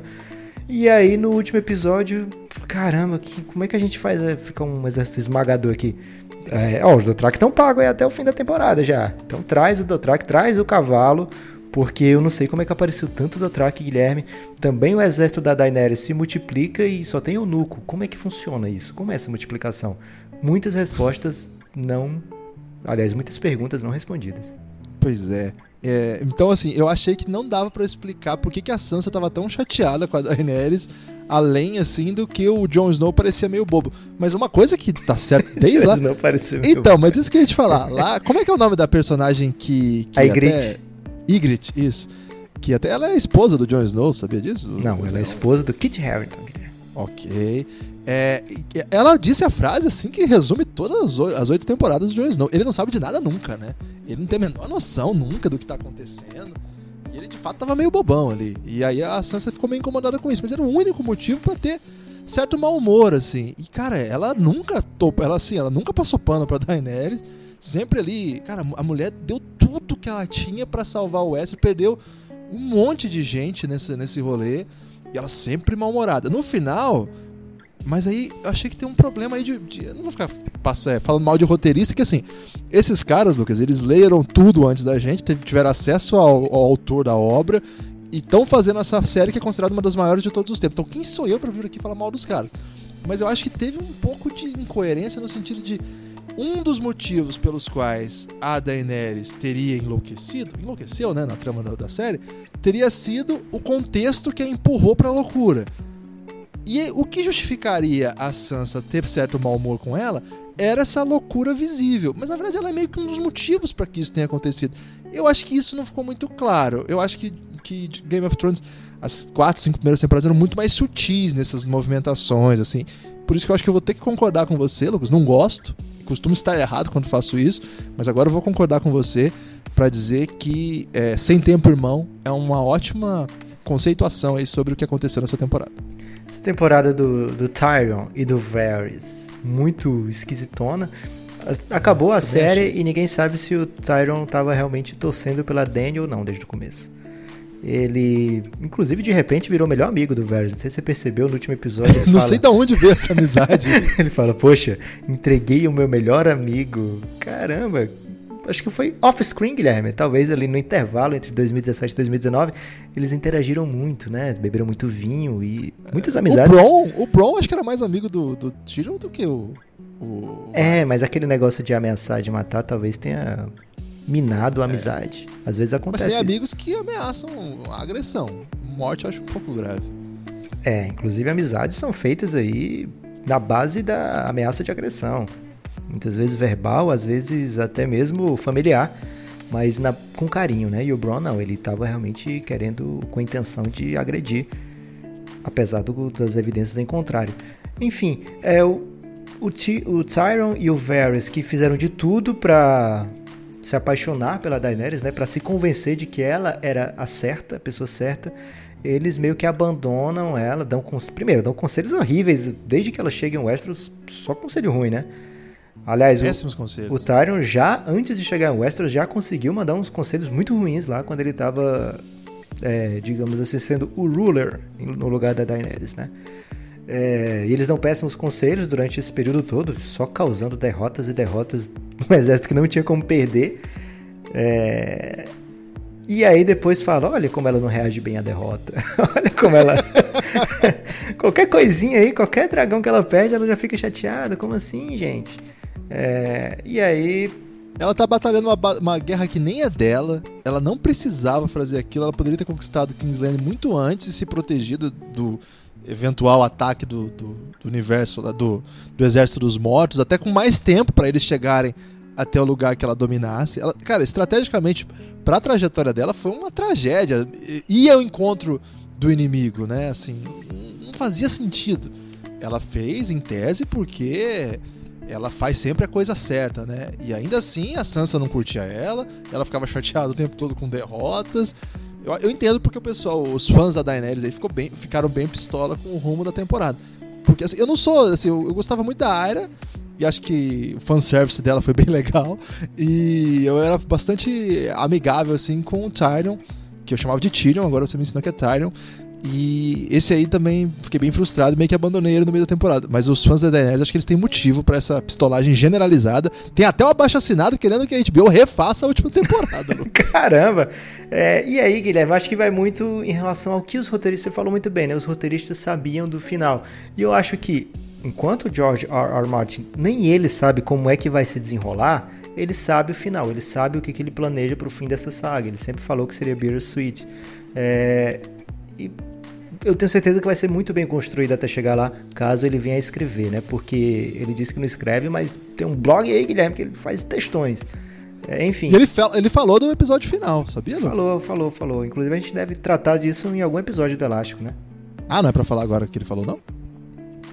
E aí no último episódio, caramba, que, como é que a gente faz? É, fica um exército esmagador aqui. É, ó, os Dothraki estão pagos até o fim da temporada já. Então traz o Dothraki, traz o cavalo, porque eu não sei como é que apareceu tanto Dothraki, Guilherme. Também o exército da Daenerys se multiplica e só tem o Nuco. Como é que funciona isso? Como é essa multiplicação? Muitas respostas não... Aliás, muitas perguntas não respondidas. Pois é. É, então, assim, eu achei que não dava para explicar por que, que a Sansa tava tão chateada com a Daenerys, além, assim, do que o Jon Snow parecia meio bobo. Mas uma coisa que tá certo desde lá... Não pareceu então, mas isso que eu ia te falar. Lá, como é que é o nome da personagem que... que a Ygritte. Até... Ygritte, isso. Que até ela é esposa do Jon Snow, sabia disso? Não, ela é esposa do Kit Harington. Ok. É, ela disse a frase assim que resume todas as oito temporadas do Jon Snow. Ele não sabe de nada nunca, né? Ele não tem a menor noção nunca do que tá acontecendo. E ele de fato tava meio bobão ali. E aí a Sansa ficou meio incomodada com isso. Mas era o único motivo para ter certo mau humor, assim. E, cara, ela nunca topa, ela assim, ela nunca passou pano pra Daenerys. Sempre ali, cara, a mulher deu tudo que ela tinha para salvar o West, perdeu um monte de gente nesse, nesse rolê. E ela sempre mal-humorada. No final, mas aí eu achei que tem um problema aí de. de eu não vou ficar passar, é, falando mal de roteirista, que assim, esses caras, Lucas, eles leram tudo antes da gente, tiveram acesso ao, ao autor da obra e estão fazendo essa série que é considerada uma das maiores de todos os tempos. Então, quem sou eu para vir aqui falar mal dos caras? Mas eu acho que teve um pouco de incoerência no sentido de um dos motivos pelos quais a Daenerys teria enlouquecido, enlouqueceu, né, na trama da, da série, teria sido o contexto que a empurrou para loucura. E o que justificaria a Sansa ter certo mau humor com ela era essa loucura visível. Mas na verdade ela é meio que um dos motivos para que isso tenha acontecido. Eu acho que isso não ficou muito claro. Eu acho que, que Game of Thrones, as quatro, cinco primeiras temporadas eram muito mais sutis nessas movimentações, assim. Por isso que eu acho que eu vou ter que concordar com você, Lucas. Não gosto. Costumo estar errado quando faço isso, mas agora eu vou concordar com você para dizer que é, Sem Tempo Irmão é uma ótima conceituação aí sobre o que aconteceu nessa temporada. Essa temporada do, do Tyrion e do Varys, muito esquisitona. Acabou a série e ninguém sabe se o Tyrion estava realmente torcendo pela Dany ou não desde o começo. Ele, inclusive, de repente virou melhor amigo do Varys. Não sei se você percebeu no último episódio. não fala... sei de onde veio essa amizade. ele fala: Poxa, entreguei o meu melhor amigo. Caramba, acho que foi off-screen, Guilherme. Talvez ali no intervalo entre 2017 e 2019, eles interagiram muito, né? Beberam muito vinho e muitas amizades. O Bron, o Bron acho que era mais amigo do, do Tyrion do que o, o... É, mas aquele negócio de ameaçar, de matar, talvez tenha minado a amizade. É. Às vezes acontece. Mas tem isso. amigos que ameaçam a agressão. Morte eu acho um pouco grave. É, inclusive amizades são feitas aí na base da ameaça de agressão muitas vezes verbal, às vezes até mesmo familiar, mas na, com carinho, né? E o Bron não, ele estava realmente querendo, com a intenção de agredir, apesar do, das evidências em contrário. Enfim, é o, o, T, o Tyron e o Varys que fizeram de tudo para se apaixonar pela Daenerys, né? Para se convencer de que ela era a certa, a pessoa certa eles meio que abandonam ela, dão primeiro, dão conselhos horríveis, desde que ela chega em Westeros, só conselho ruim, né? Aliás, Péssimos o, conselhos. o Tyrion já, antes de chegar em Westeros, já conseguiu mandar uns conselhos muito ruins lá quando ele estava, é, digamos assim, sendo o ruler no lugar da Daenerys, né? É, e eles dão péssimos conselhos durante esse período todo, só causando derrotas e derrotas no exército que não tinha como perder. É, e aí depois fala, olha como ela não reage bem à derrota. olha como ela... qualquer coisinha aí, qualquer dragão que ela perde, ela já fica chateada. Como assim, gente? É, e aí. Ela tá batalhando uma, uma, guerra que nem é dela. Ela não precisava fazer aquilo. Ela poderia ter conquistado Kingsland muito antes e se protegido do eventual ataque do, do, do universo, do, do exército dos mortos, até com mais tempo para eles chegarem até o lugar que ela dominasse. Ela, cara, estrategicamente, para a trajetória dela foi uma tragédia. Ia ao encontro do inimigo, né? Assim, não fazia sentido. Ela fez em tese porque ela faz sempre a coisa certa, né? E ainda assim a Sansa não curtia ela, ela ficava chateada o tempo todo com derrotas. Eu, eu entendo porque o pessoal, os fãs da Daenerys aí ficou bem, ficaram bem pistola com o rumo da temporada. Porque assim, eu não sou, assim, eu, eu gostava muito da Arya, e acho que o fanservice dela foi bem legal. E eu era bastante amigável, assim, com o Tyrion, que eu chamava de Tyrion, agora você me ensinou que é Tyrion. E esse aí também fiquei bem frustrado, meio que abandonei ele no meio da temporada. Mas os fãs da Daenerys, acho que eles têm motivo pra essa pistolagem generalizada. Tem até um abaixo assinado querendo que a HBO refaça a última temporada. Caramba! É, e aí, Guilherme, acho que vai muito em relação ao que os roteiristas, você falou muito bem, né? Os roteiristas sabiam do final. E eu acho que, enquanto o George R. R. Martin, nem ele sabe como é que vai se desenrolar, ele sabe o final, ele sabe o que, que ele planeja pro fim dessa saga. Ele sempre falou que seria Bittersweet. É, e eu tenho certeza que vai ser muito bem construído até chegar lá, caso ele venha a escrever, né? Porque ele disse que não escreve, mas tem um blog aí, Guilherme, que ele faz textões. É, enfim. E ele, ele falou do episódio final, sabia? Lu? Falou, falou, falou. Inclusive a gente deve tratar disso em algum episódio do Elástico, né? Ah, não é pra falar agora que ele falou, não?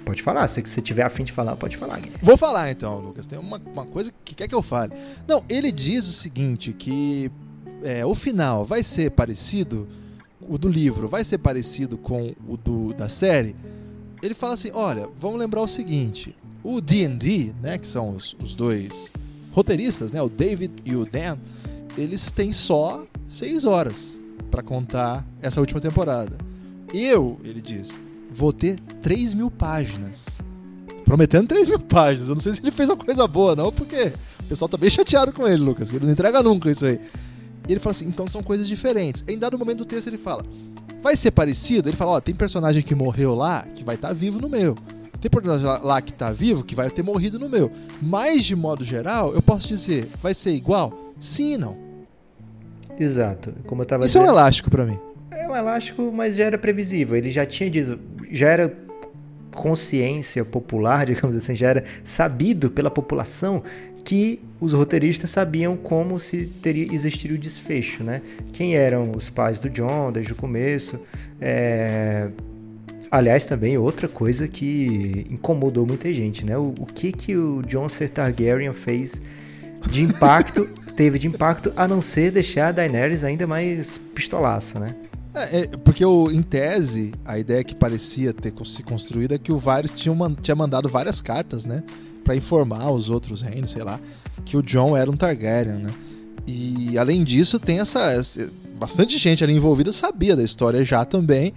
Pode falar, se você tiver afim de falar, pode falar, Guilherme. Vou falar então, Lucas. Tem uma, uma coisa que quer que eu fale. Não, ele diz o seguinte, que é, o final vai ser parecido o do livro vai ser parecido com o do, da série, ele fala assim: olha, vamos lembrar o seguinte: o D&D, né, que são os, os dois roteiristas, né, o David e o Dan, eles têm só seis horas para contar essa última temporada. Eu, ele diz, vou ter 3 mil páginas. Prometendo 3 mil páginas. Eu não sei se ele fez uma coisa boa, não, porque o pessoal tá bem chateado com ele, Lucas. Ele não entrega nunca isso aí. E ele fala assim: então são coisas diferentes. Em dado momento do texto ele fala: vai ser parecido? Ele fala: ó, tem personagem que morreu lá que vai estar tá vivo no meu. Tem personagem lá que está vivo que vai ter morrido no meu. Mas de modo geral, eu posso dizer: vai ser igual? Sim e não. Exato. Como eu tava Isso dizendo, é um elástico para mim. É um elástico, mas já era previsível. Ele já tinha dito, já era consciência popular, digamos assim, já era sabido pela população que os roteiristas sabiam como se teria existiria o desfecho, né? Quem eram os pais do John desde o começo. É... Aliás, também outra coisa que incomodou muita gente, né? O, o que que o John C. Targaryen fez de impacto, teve de impacto, a não ser deixar a Daenerys ainda mais pistolaça, né? É, é, porque o, em tese, a ideia que parecia ter se construído é que o Varys tinha, tinha mandado várias cartas, né? Para informar os outros reinos, sei lá, que o John era um Targaryen, né? E além disso, tem essa, bastante gente ali envolvida sabia da história já também.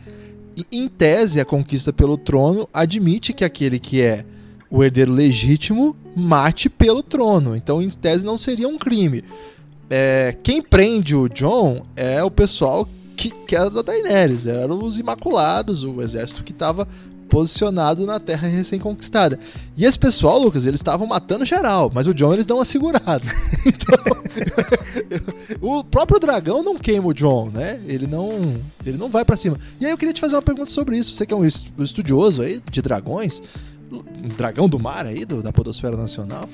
E, em tese, a conquista pelo trono admite que aquele que é o herdeiro legítimo mate pelo trono. Então, em tese, não seria um crime. É, quem prende o John é o pessoal que, que era da Daenerys, eram os Imaculados, o exército que estava posicionado na terra recém-conquistada. E esse pessoal, Lucas, eles estavam matando geral, mas o John eles dão uma segurada. então, o próprio dragão não queima o John, né? Ele não, ele não vai para cima. E aí eu queria te fazer uma pergunta sobre isso. Você que é um estudioso aí de dragões, um dragão do mar aí, do, da Podosfera Nacional.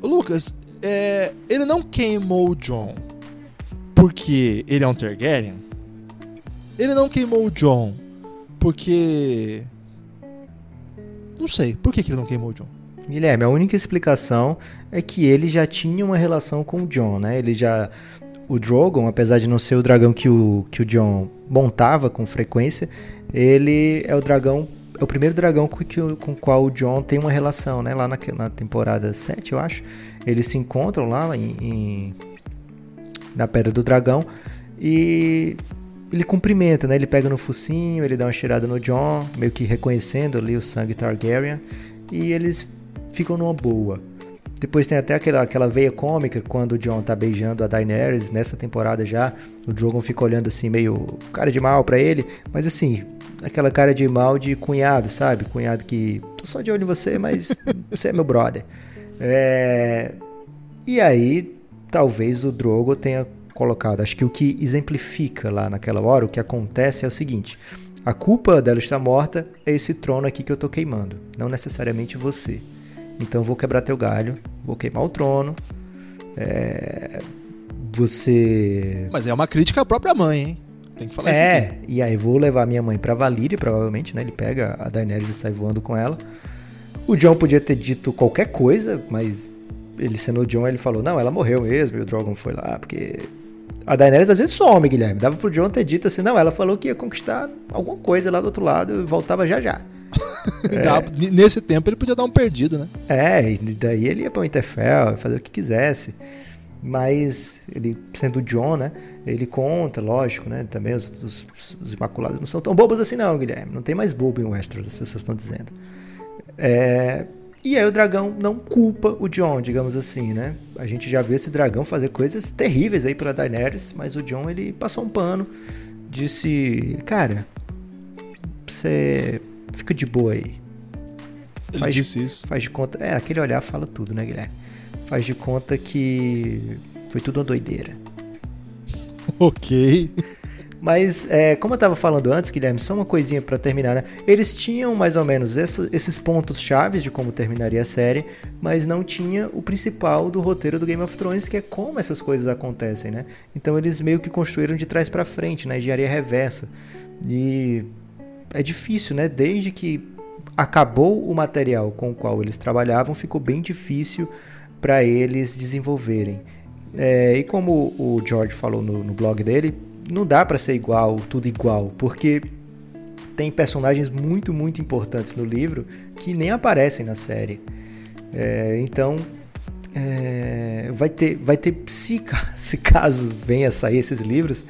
Lucas, é, ele não queimou o John porque ele é um Targaryen? Ele não queimou o John porque não sei. Por que, que ele não queimou o John? Guilherme, a única explicação é que ele já tinha uma relação com o John, né? Ele já. O Drogon, apesar de não ser o dragão que o, que o John montava com frequência, ele é o dragão. É o primeiro dragão com, que, com o qual o John tem uma relação, né? Lá na, na temporada 7, eu acho. Eles se encontram lá em, em na Pedra do Dragão. E ele cumprimenta, né? Ele pega no focinho, ele dá uma cheirada no John, meio que reconhecendo ali o sangue Targaryen, e eles ficam numa boa. Depois tem até aquela, aquela veia cômica quando o John tá beijando a Daenerys nessa temporada já. O Drogon fica olhando assim, meio cara de mal para ele, mas assim, aquela cara de mal de cunhado, sabe? Cunhado que tô só de olho em você, mas você é meu brother. É... E aí, talvez o Drogo tenha colocado. Acho que o que exemplifica lá naquela hora, o que acontece é o seguinte: a culpa dela estar morta é esse trono aqui que eu tô queimando, não necessariamente você. Então eu vou quebrar teu galho, vou queimar o trono. É... Você. Mas é uma crítica à própria mãe, hein? Tem que falar é, isso. É, e aí vou levar minha mãe pra Valíria, provavelmente, né? Ele pega a Daenerys e sai voando com ela. O John podia ter dito qualquer coisa, mas ele sendo o John, ele falou: Não, ela morreu mesmo. E o Drogon foi lá, porque a Daenerys às vezes some, Guilherme. Dava pro John ter dito assim, não, ela falou que ia conquistar alguma coisa lá do outro lado e voltava já já. é. Nesse tempo ele podia dar um perdido, né? É, e daí ele ia pra Winterfell, fazer o que quisesse. Mas ele, sendo o John, né? Ele conta, lógico, né? Também os, os, os Imaculados não são tão bobos assim, não, Guilherme. Não tem mais bobo em Westeros, as pessoas estão dizendo. É, e aí o dragão não culpa o John, digamos assim, né? A gente já viu esse dragão fazer coisas terríveis aí pela Daenerys, mas o John ele passou um pano, disse, cara, você fica de boa aí. Ele Faz, disse isso. faz de conta, é, aquele olhar fala tudo, né, Guilherme? Faz de conta que foi tudo uma doideira. Ok. Mas, é, como eu estava falando antes, Guilherme, só uma coisinha para terminar, né? Eles tinham mais ou menos essa- esses pontos chaves de como terminaria a série, mas não tinha o principal do roteiro do Game of Thrones, que é como essas coisas acontecem, né? Então eles meio que construíram de trás para frente, na engenharia reversa. E é difícil, né? Desde que acabou o material com o qual eles trabalhavam, ficou bem difícil para eles desenvolverem. É, e como o George falou no, no blog dele, não dá para ser igual, tudo igual, porque tem personagens muito, muito importantes no livro que nem aparecem na série. É, então, é, vai ter, vai ter se, se caso venha a sair esses livros,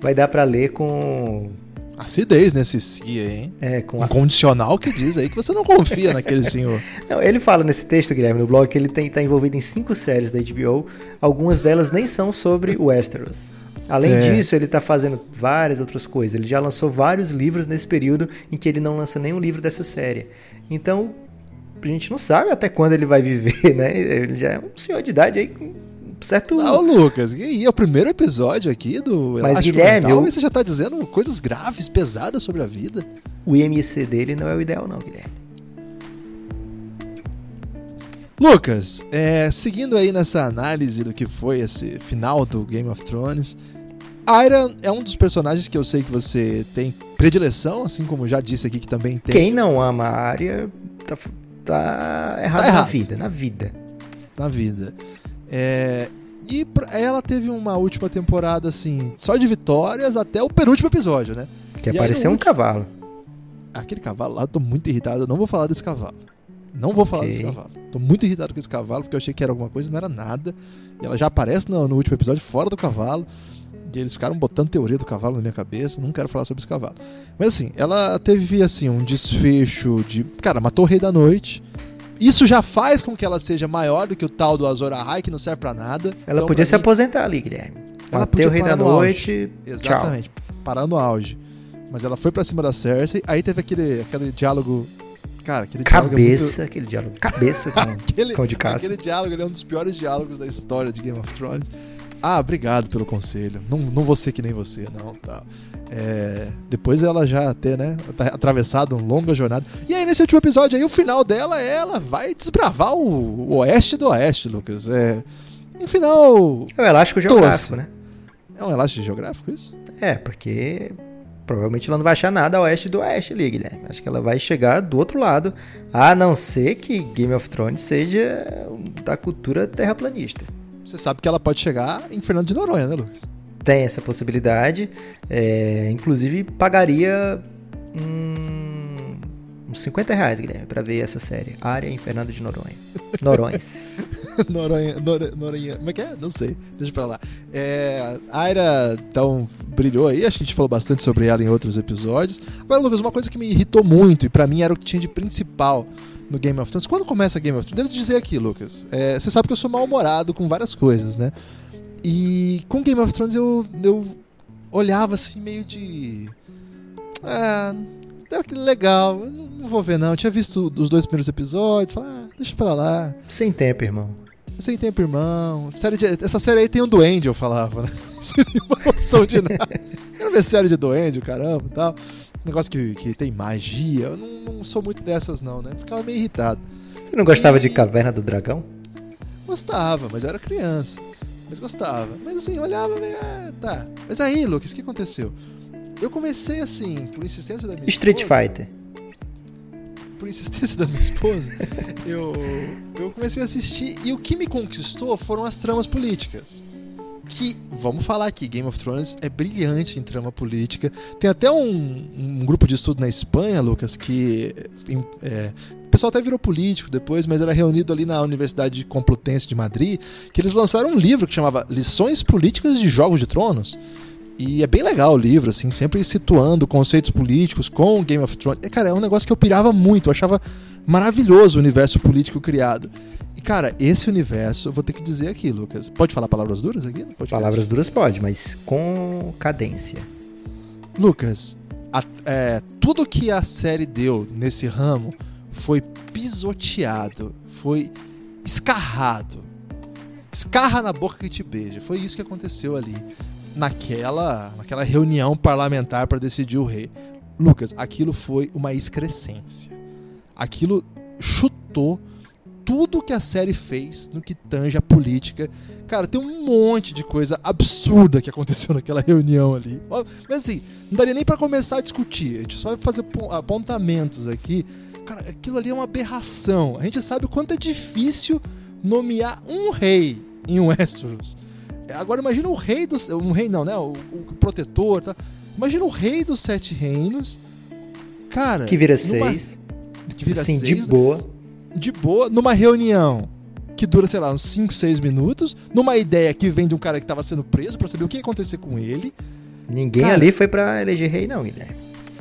vai dar para ler com, Acidez nesse si aí, hein? é, com Um a condicional que diz aí que você não confia naquele senhor. Não, ele fala nesse texto, Guilherme, no blog, que ele está envolvido em cinco séries da HBO. Algumas delas nem são sobre Westeros. Além É. disso, ele está fazendo várias outras coisas. Ele já lançou vários livros nesse período em que ele não lança nenhum livro dessa série. Então, a gente não sabe até quando ele vai viver, né? Ele já é um senhor de idade aí com certo. Ah, Lucas, e aí, é o primeiro episódio aqui do Mas, Elástico Guilherme, Mental, eu- e você já tá dizendo coisas graves, pesadas sobre a vida. O IMC dele não é o ideal, não, Guilherme. Lucas, é, seguindo aí nessa análise do que foi esse final do Game of Thrones, Arya é um dos personagens que eu sei que você tem predileção, assim como já disse aqui que também tem Quem não ama a área tá, tá errado Tá na errado. vida, na vida. na vida. É, e pra- ela teve uma última temporada, assim, só de vitórias até o penúltimo episódio, né? Que E aí, apareceu no um último- cavalo. Aquele cavalo lá, eu tô muito irritado, eu não vou falar desse cavalo. Não vou falar Ok. desse cavalo. Tô muito irritado com esse cavalo, porque eu achei que era alguma coisa, não era nada. E ela já aparece no, no último episódio fora do cavalo. E eles ficaram botando teoria do cavalo na minha cabeça. Não quero falar sobre esse cavalo. Mas assim, ela teve assim um desfecho de. Cara, matou o Rei da Noite. Isso já faz com que ela seja maior do que o tal do Azor Ahai, que não serve pra nada. Ela Então, podia se mim, aposentar ali, Guilherme. Ela Matei podia o Rei da auge. Noite. Exatamente. Parar no auge. Mas ela foi pra cima da Cersei. Aí teve aquele, aquele diálogo. Cara, aquele diálogo. é muito- Cabeça, aquele diálogo. Cabeça com, Aquele, com de caça. aquele diálogo ele é um dos piores diálogos da história de Game of Thrones. Ah, obrigado pelo conselho. Não, não vou ser que nem você, não. Tá. É, depois ela já ter, né, atravessado uma longa jornada. E aí, nesse último episódio aí, o final dela, ela vai desbravar o, o oeste do oeste, Lucas. É um final. É o elástico geográfico, né? É um elástico geográfico isso? É, porque provavelmente ela não vai achar nada a oeste do oeste ali, Guilherme. Acho que ela vai chegar do outro lado, a não ser que Game of Thrones seja da cultura terraplanista. Você sabe que ela pode chegar em Fernando de Noronha, né, Lucas? Tem essa possibilidade. é, inclusive, pagaria hum, uns 50 reais, Guilherme, pra ver essa série. Área em Fernando de Noronha. Norões. Noronha, Nor- Noronha, como é que é? Não sei, deixa pra lá. É, a Aira, então, brilhou aí, acho que a gente falou bastante sobre ela em outros episódios. Agora, Lucas, uma coisa que me irritou muito, e pra mim era o que tinha de principal no Game of Thrones. Quando começa Game of Thrones, devo dizer aqui, Lucas, é, você sabe que eu sou mal-humorado com várias coisas, né? E com Game of Thrones eu, eu olhava assim, meio de. Ah, até que legal, não não vou ver não. Eu tinha visto os dois primeiros episódios, falei, ah, deixa pra lá. Sem tempo, irmão. Sem tempo, irmão. Série de- essa série aí tem um duende, eu falava, né? Sem nenhuma noção de nada. Quero ver série de duende, caramba e tal. Negócio que, que tem magia. Eu não, não sou muito dessas, não, né? Ficava meio irritado. Você não gostava de E- Caverna do Dragão? Gostava, mas eu era criança. Mas gostava. Mas assim, olhava e ah, tá. Mas aí, Lucas, o que aconteceu? Eu comecei assim, por insistência da minha Street esposa, Fighter. por insistência da minha esposa, eu, eu comecei a assistir e o que me conquistou foram as tramas políticas. Que, vamos falar aqui, Game of Thrones é brilhante em trama política. Tem até um, um grupo de estudo na Espanha, Lucas, que é, pessoal até virou político depois, mas era reunido ali na Universidade de Complutense de Madrid, que eles lançaram um livro que chamava Lições Políticas de Jogos de Tronos. E é bem legal o livro, assim, sempre situando conceitos políticos com Game of Thrones. E, cara, é um negócio que eu pirava muito, eu achava maravilhoso o universo político criado. E, cara, esse universo, eu vou ter que dizer aqui, Lucas. Pode falar palavras duras aqui? Pode palavras duras pode, mas com cadência. Lucas, a, é, tudo que a série deu nesse ramo foi pisoteado, foi escarrado. Escarra na boca que te beija. Foi isso que aconteceu ali naquela, naquela reunião parlamentar para decidir o rei. Lucas, aquilo foi uma excrescência. Aquilo chutou tudo que a série fez no que tange a política. Cara, tem um monte de coisa absurda que aconteceu naquela reunião ali. Mas assim, não daria nem para começar a discutir. A gente só vai fazer apontamentos aqui. Cara, aquilo ali é uma aberração. A gente sabe o quanto é difícil nomear um rei em Westeros. Agora imagina o rei dos. Um rei não, né? O, o protetor, tá? Imagina o rei dos sete reinos. Cara. Que vira numa, seis. Que vira assim, seis. De boa. De boa, numa reunião que dura, sei lá, uns 5, 6 minutos, numa ideia que vem de um cara que estava sendo preso para saber o que ia acontecer com ele. Ninguém cara, ali foi para eleger rei, não, Guilherme.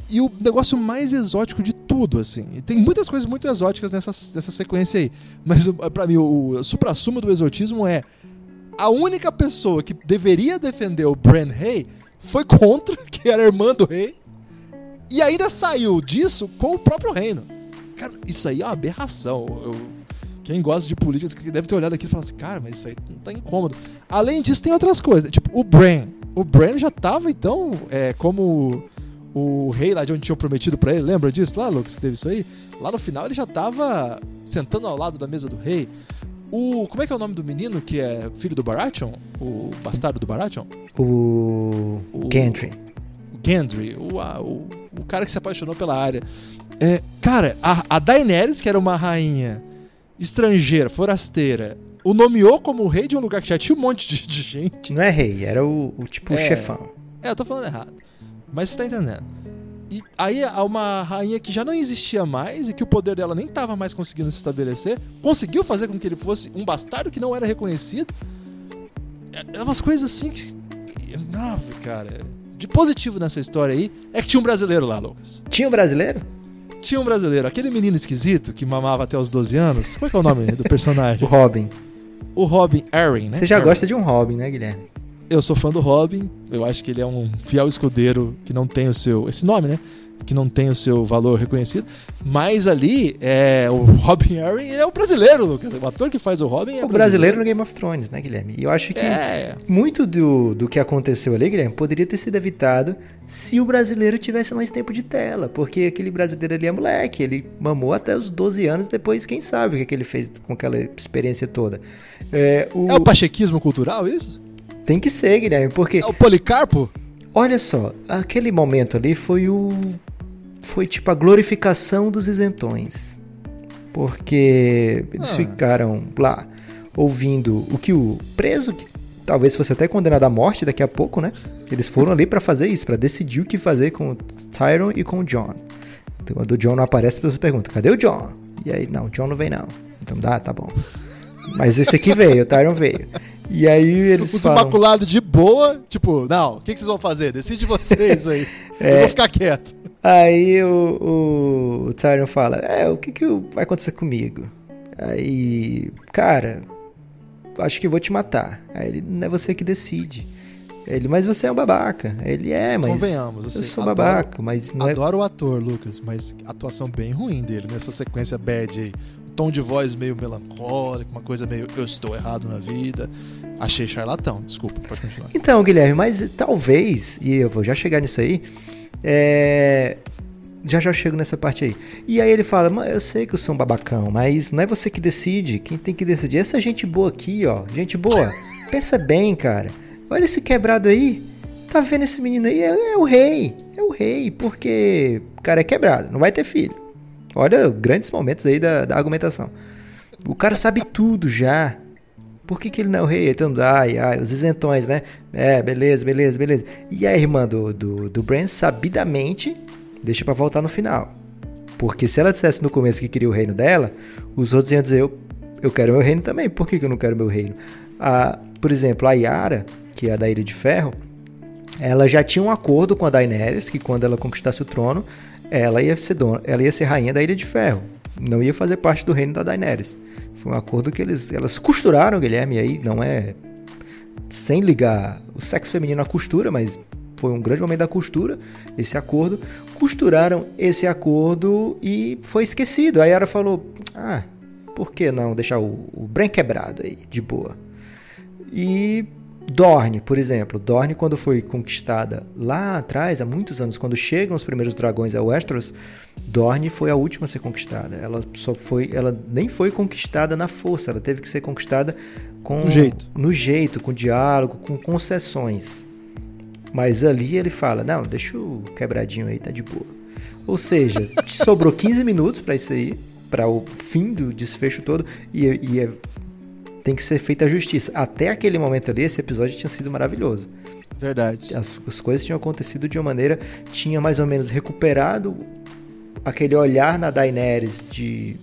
E o negócio mais exótico de tudo, assim. E tem muitas coisas muito exóticas nessa, nessa sequência aí. Mas para mim, o, o supra-sumo do exotismo é a única pessoa que deveria defender o Bran Hay foi contra, que era irmã do rei, e ainda saiu disso com o próprio reino. Cara, isso aí é uma aberração. Eu, quem gosta de política deve ter olhado aqui e falado assim, cara, mas isso aí não tá incômodo. Além disso, tem outras coisas. Tipo, o Bran. O Bran já tava, então, é, como o rei lá de onde tinham prometido para ele. Lembra disso lá, Lucas, que teve isso aí? Lá no final ele já tava sentando ao lado da mesa do rei. O, como é que é o nome do menino que é filho do Baratheon? O bastardo do Baratheon? O, o Gendry. O Gendry, o, a, o, o cara que se apaixonou pela área. É, cara, a, a Daenerys, que era uma rainha estrangeira, forasteira, o nomeou como rei de um lugar que já tinha um monte de, de gente. Não é rei, era o, o tipo é, chefão. É, eu tô falando errado. Mas você tá entendendo. E aí há uma rainha que já não existia mais e que o poder dela nem estava mais conseguindo se estabelecer, conseguiu fazer com que ele fosse um bastardo que não era reconhecido. É, é umas coisas assim que. Nave, cara. De positivo nessa história aí é que tinha um brasileiro lá, Lucas. Tinha um brasileiro? Tinha um brasileiro. Aquele menino esquisito que mamava até os 12 anos. Qual é, é o nome do personagem? o Robin. O Robin Arryn, né? Você já gosta de um Robin, né, Guilherme? Eu sou fã do Robin, eu acho que ele é um fiel escudeiro que não tem o seu. Esse nome, né? Que não tem o seu valor reconhecido. Mas ali, é, o Robin Harry é o brasileiro, Lucas. O ator que faz o Robin é o brasileiro. brasileiro no Game of Thrones, né, Guilherme? E eu acho que é. muito do, do que aconteceu ali, Guilherme, poderia ter sido evitado se o brasileiro tivesse mais tempo de tela. Porque aquele brasileiro ali é moleque, ele mamou até os 12 anos, depois quem sabe o que, é que ele fez com aquela experiência toda. É o, é o pachequismo cultural, isso? Tem que ser, Guilherme, porque. É o Policarpo? Olha só, aquele momento ali foi o. Foi tipo a glorificação dos isentões. Porque eles ah. ficaram lá ouvindo o que o preso, que talvez fosse até condenado à morte daqui a pouco, né? Eles foram ali para fazer isso, para decidir o que fazer com o Tyron e com o John. Então, quando o John não aparece, as pessoas perguntam: cadê o John? E aí, não, o John não vem não. Então, dá, tá bom. Mas esse aqui veio, o Tyron veio. E aí eles Os falam... Imaculado de boa, tipo, não, o que, que vocês vão fazer? Decide vocês aí. é... Eu vou ficar quieto. Aí o, o, o Tyrion fala, é, o que, que vai acontecer comigo? Aí, cara, acho que vou te matar. Aí ele, não é você que decide. Ele, mas você é um babaca. Ele é, mas. Convenhamos, assim, eu sou adoro, babaca, mas não Adoro é... o ator, Lucas, mas atuação bem ruim dele nessa sequência bad aí tom de voz meio melancólico, uma coisa meio eu estou errado na vida. Achei charlatão, desculpa, pode continuar. Então, Guilherme, mas talvez, e eu vou já chegar nisso aí, é... já já chego nessa parte aí. E aí ele fala, eu sei que eu sou um babacão, mas não é você que decide, quem tem que decidir é essa gente boa aqui, ó, gente boa. Pensa bem, cara. Olha esse quebrado aí, tá vendo esse menino aí? É, é o rei, é o rei, porque o cara é quebrado, não vai ter filho. Olha grandes momentos aí da, da argumentação. O cara sabe tudo já. Por que, que ele não é o rei? Então, ai, ai, os isentões, né? É, beleza, beleza, beleza. E a irmã do, do, do Bran, sabidamente, deixa para voltar no final. Porque se ela dissesse no começo que queria o reino dela, os outros iam dizer, eu, eu quero meu reino também, por que, que eu não quero meu reino? Por exemplo, a Yara, que é da Ilha de Ferro, ela já tinha um acordo com a Daenerys, que quando ela conquistasse o trono, ela ia ser, dona, ela ia ser rainha da Ilha de Ferro. Não ia fazer parte do reino da Daenerys. Foi um acordo que eles, elas costuraram, Guilherme, aí não é sem ligar o sexo feminino à costura, mas foi um grande momento da costura, esse acordo. Costuraram esse acordo e foi esquecido. Aí ela falou: Ah, por que não deixar o, o Bran quebrado aí, de boa? E Dorne, por exemplo. Dorne, quando foi conquistada lá atrás, há muitos anos, quando chegam os primeiros dragões a Westeros, Dorne foi a última a ser conquistada. Ela só foi, ela nem foi conquistada na força, ela teve que ser conquistada com no jeito, no jeito, com diálogo, com concessões. Mas ali ele fala: "Não, deixa o quebradinho aí, tá de boa". Ou seja, sobrou 15 minutos para isso aí, para o fim do desfecho todo e, e é tem que ser feita a justiça. Até aquele momento ali, esse episódio tinha sido maravilhoso. Verdade. As, as coisas tinham acontecido de uma maneira, tinha mais ou menos recuperado aquele olhar na Daenerys de,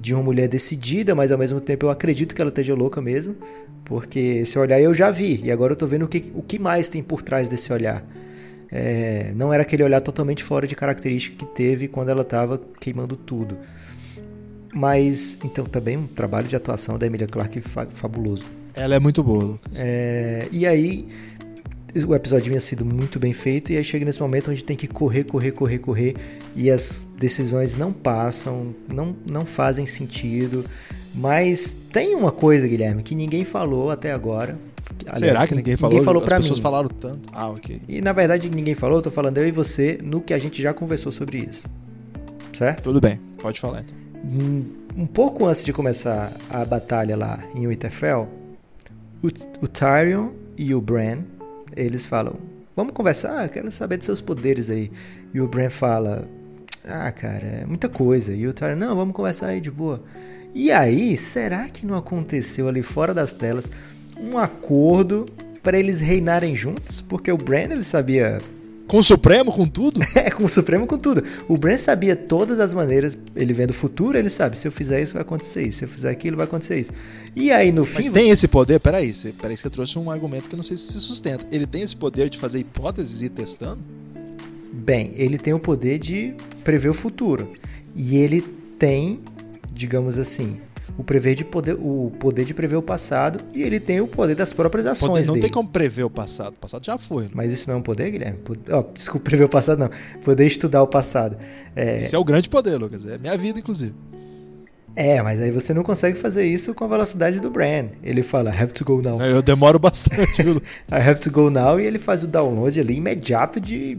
de uma mulher decidida, mas ao mesmo tempo eu acredito que ela esteja louca mesmo, porque esse olhar eu já vi, e agora eu tô vendo o que, o que mais tem por trás desse olhar. É, não era aquele olhar totalmente fora de característica que teve quando ela estava queimando tudo. Mas, então, também um trabalho de atuação da Emilia Clarke fabuloso. Ela é muito boa. É, e aí, o episódio vinha sido muito bem feito, e aí chega nesse momento onde tem que correr, correr, correr, correr, e as decisões não passam, não, não fazem sentido. Mas tem uma coisa, Guilherme, que ninguém falou até agora. Aliás, Será que ninguém, falou? Ninguém falou pra As pessoas mim. falaram tanto. Ah, ok. E na verdade ninguém falou, eu tô falando eu e você no que a gente já conversou sobre isso. Certo? Tudo bem, pode falar então. Um pouco antes de começar a batalha lá em Winterfell, o, o Tyrion e o Bran, eles falam, vamos conversar, quero saber dos seus poderes aí. E o Bran fala, ah, cara, é muita coisa. E o Tyrion, não, vamos conversar aí de boa. E aí, será que não aconteceu ali fora das telas um acordo para eles reinarem juntos? Porque o Bran, ele sabia com o Supremo, com tudo? É, com o Supremo, com tudo. O Bran sabia todas as maneiras, ele vendo o futuro, ele sabe, se eu fizer isso vai acontecer isso, se eu fizer aquilo vai acontecer isso. E aí no fim... Mas tem esse poder? Peraí, peraí, você trouxe um argumento que eu não sei se se sustenta. Ele tem esse poder de fazer hipóteses e ir testando? Bem, ele tem o poder de prever o futuro. E ele tem, digamos assim, o, prever de poder, o poder de prever o passado e ele tem o poder das próprias ações Poder- não dele. tem como prever o passado. O passado já foi. né? Mas isso não é um poder, Guilherme? Pod- ó, desculpa, prever o passado não. Poder estudar o passado. É, Esse é o grande poder, Lucas. É minha vida, inclusive. é, mas aí você não consegue fazer isso com a velocidade do Bran. Ele fala, have to go now. Eu demoro bastante? I have to go now e ele faz o download ali imediato de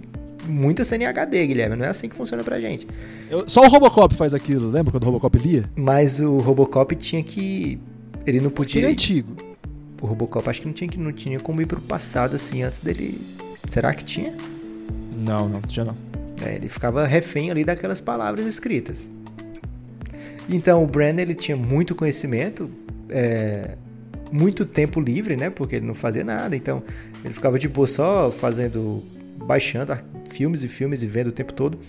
muita cena em HD, Guilherme. Não é assim que funciona pra gente. Eu- só o Robocop faz aquilo, lembra quando o Robocop lia? Mas o Robocop tinha que. Ele não Ele podia. é antigo. O Robocop acho que não tinha, que não tinha como ir pro passado assim antes dele. Será que tinha? Não, não, já não. É, ele ficava refém ali daquelas palavras escritas. Então o Bran ele tinha muito conhecimento, é, muito tempo livre, né? Porque ele não fazia nada. Então ele ficava de boa só fazendo, baixando filmes e filmes e vendo o tempo todo.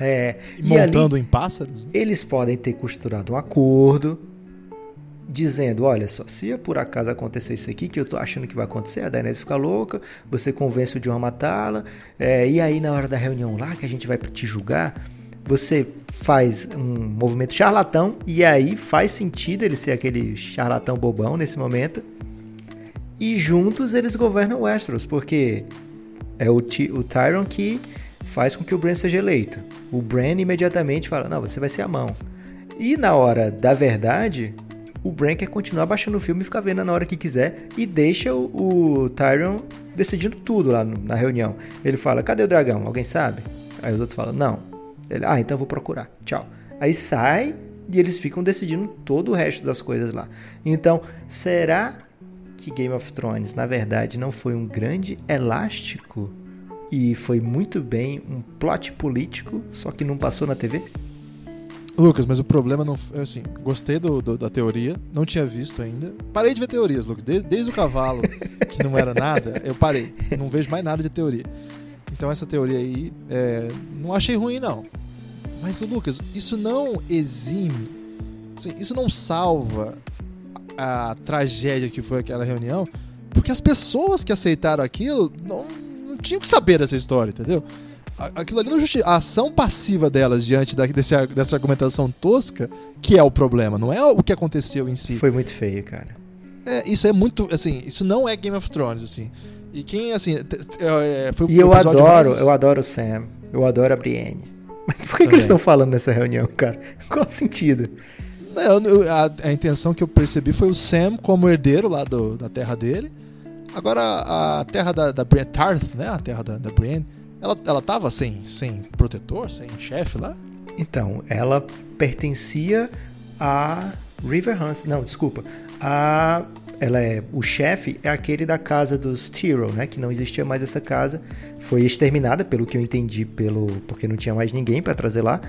É, E e ali montando em pássaros? né? eles podem ter costurado um acordo dizendo, olha só, se por acaso acontecer isso aqui que eu tô achando que vai acontecer, a Daenerys fica louca, você convence o John a matá-la, é, e aí na hora da reunião lá que a gente vai te julgar, você faz um movimento charlatão e aí faz sentido ele ser aquele charlatão bobão nesse momento. E juntos eles governam Westeros, porque é o, o Tyron que faz com que o Bran seja eleito. O Bran imediatamente fala: Não, você vai ser a mão. E na hora da verdade, o Bran quer continuar baixando o filme e ficar vendo na hora que quiser e deixa o, o Tyron decidindo tudo lá no- na reunião. Ele fala: Cadê o dragão? Alguém sabe? Aí os outros falam: Não. Ele: Ah, então eu vou procurar. Tchau. Aí sai e eles ficam decidindo todo o resto das coisas lá. Então, será que Game of Thrones, na verdade, não foi um grande elástico e foi muito bem um plot político, só que não passou na TV? Lucas, mas o problema não. f- Assim, gostei do, do- da teoria, não tinha visto ainda. Parei de ver teorias, Lucas. Desde, desde o cavalo, que não era nada, eu parei. Não vejo mais nada de teoria. Então essa teoria aí, é, não achei ruim, não. Mas, Lucas, isso não exime, assim, isso não salva a, tragédia que foi aquela reunião, porque as pessoas que aceitaram aquilo não, não tinham que saber dessa história, entendeu? Aquilo ali não justi a ação passiva delas diante da- desse dessa argumentação tosca que é o problema, não é o que aconteceu em si. Foi muito feio, cara. É, isso é muito, assim, isso não é Game of Thrones, assim. E quem, assim, é, foi o E eu adoro, mais- eu adoro o Sam. Eu adoro a Brienne. Mas por que, que eles estão falando nessa reunião, cara? Qual o sentido? Não, eu- a, a intenção que eu percebi foi o Sam como herdeiro lá do- da terra dele. Agora, a, a terra da, da Brienne, Tarth, né? A terra da, da Brienne, ela, ela tava sem, sem protetor, sem chefe lá? Então, ela pertencia a River Hans. Não, desculpa. A ela é o chefe é aquele da casa dos Tyrell, né? Que não existia mais essa casa, foi exterminada pelo que eu entendi, pelo porque não tinha mais ninguém para trazer lá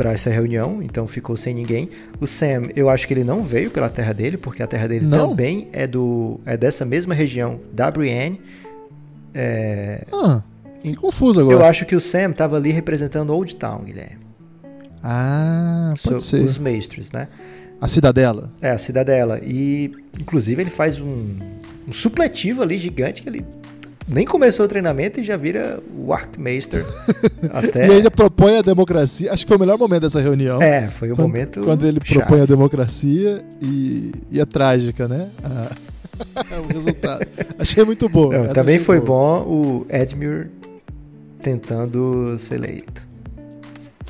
para essa reunião, então ficou sem ninguém. O Sam, eu acho que ele não veio pela terra dele, porque a terra dele Não? também é do é dessa mesma região da Brienne. É, Ah, fiquei confuso agora. eu acho que o Sam tava ali representando Old Town, Guilherme. Ah, pode So- ser. Os Maestros, né? A cidadela. É, a cidadela. E, inclusive, ele faz um, um supletivo ali gigante que ele nem começou o treinamento e já vira o Archmeister. até... E ainda propõe a democracia. Acho que foi o melhor momento dessa reunião. É, foi o quando, momento. Quando ele chave. propõe a democracia e, e é trágica, né? Ah, o resultado. Achei muito bom. Não, também foi boa. bom o Edmure tentando ser eleito.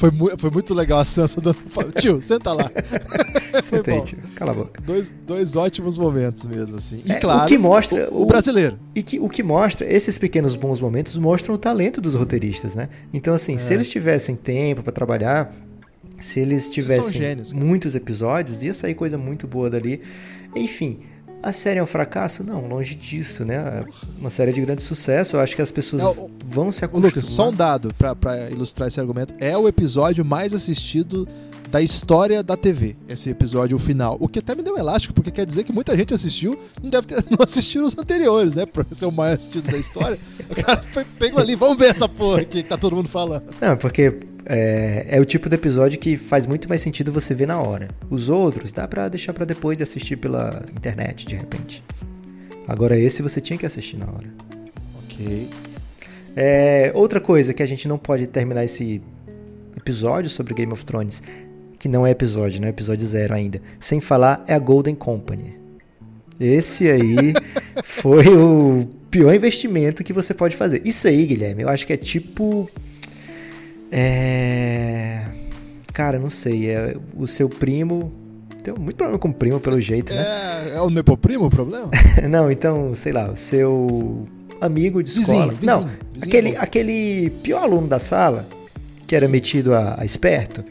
Foi, mu- foi muito legal a Sansa dando. Tio, senta lá. Senta aí, tio. Cala a boca. Dois, dois ótimos momentos mesmo, assim. E É, claro, o que mostra o, o brasileiro. E que, o que mostra, esses pequenos bons momentos mostram o talento dos roteiristas, né? Então, assim, se É. eles tivessem tempo pra trabalhar, se eles tivessem gênios, cara. muitos episódios, ia sair coisa muito boa dali. Enfim, a série é um fracasso? Não, longe disso, né? É Uma série de grande sucesso, eu acho que as pessoas É, o- vão se acostumar. Lucas, só um dado pra, pra ilustrar esse argumento. É o episódio mais assistido da história da TV, esse episódio, o final. O que até me deu um elástico, porque quer dizer que muita gente assistiu, não deve ter não assistiu os anteriores, né? Pra ser o mais assistido da história. o cara foi pego ali, vamos ver essa porra aqui que tá todo mundo falando. Não, porque é, é o tipo de episódio que faz muito mais sentido você ver na hora. Os outros dá pra deixar pra depois de assistir pela internet, de repente. Agora esse você tinha que assistir na hora. Ok. É, outra coisa que a gente não pode terminar esse episódio sobre Game of Thrones, que não é episódio, né? Episódio zero ainda, sem falar é a Golden Company. Esse aí foi o pior investimento que você pode fazer. Isso aí, Guilherme, eu acho que é tipo. É. Cara, não sei. É o seu primo. Tem muito problema com primo, pelo jeito, né? É, é o Nepoprimo o problema? Não, então, sei lá, o seu amigo de Vizinho, escola. vizinho, Não, vizinho aquele, é bom. aquele pior aluno da sala, que era metido a, a esperto,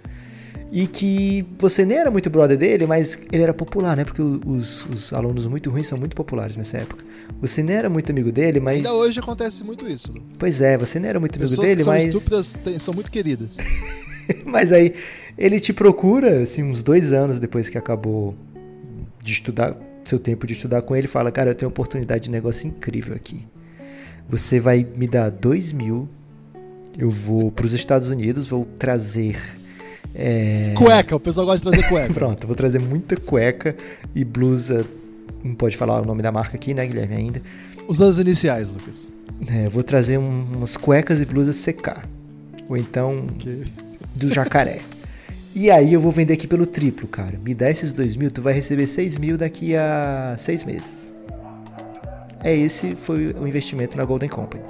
e que você nem era muito brother dele, mas ele era popular, né? Porque os, os alunos muito ruins são muito populares nessa época. Você nem era muito amigo dele, mas. Ainda hoje acontece muito isso. Lu. Pois é, você nem era muito amigo Pessoas dele, que são mas. estúpidas têm- são muito queridas. Mas aí ele te procura, assim, uns dois anos depois que acabou de estudar, seu tempo de estudar com ele, fala, cara, eu tenho uma oportunidade de negócio incrível aqui. Você vai me dar dois mil, eu vou para os Estados Unidos, vou trazer... é, Cueca, o pessoal gosta de trazer cueca. Pronto, vou trazer muita cueca e blusa, não pode falar o nome da marca aqui, né, Guilherme, ainda. Usando as iniciais, Lucas. É, vou trazer um- umas cuecas e blusas CK, ou então Ok. do jacaré. E aí eu vou vender aqui pelo triplo, cara. Me dá esses dois mil, tu vai receber seis mil daqui a seis meses. É esse foi o investimento na Golden Company.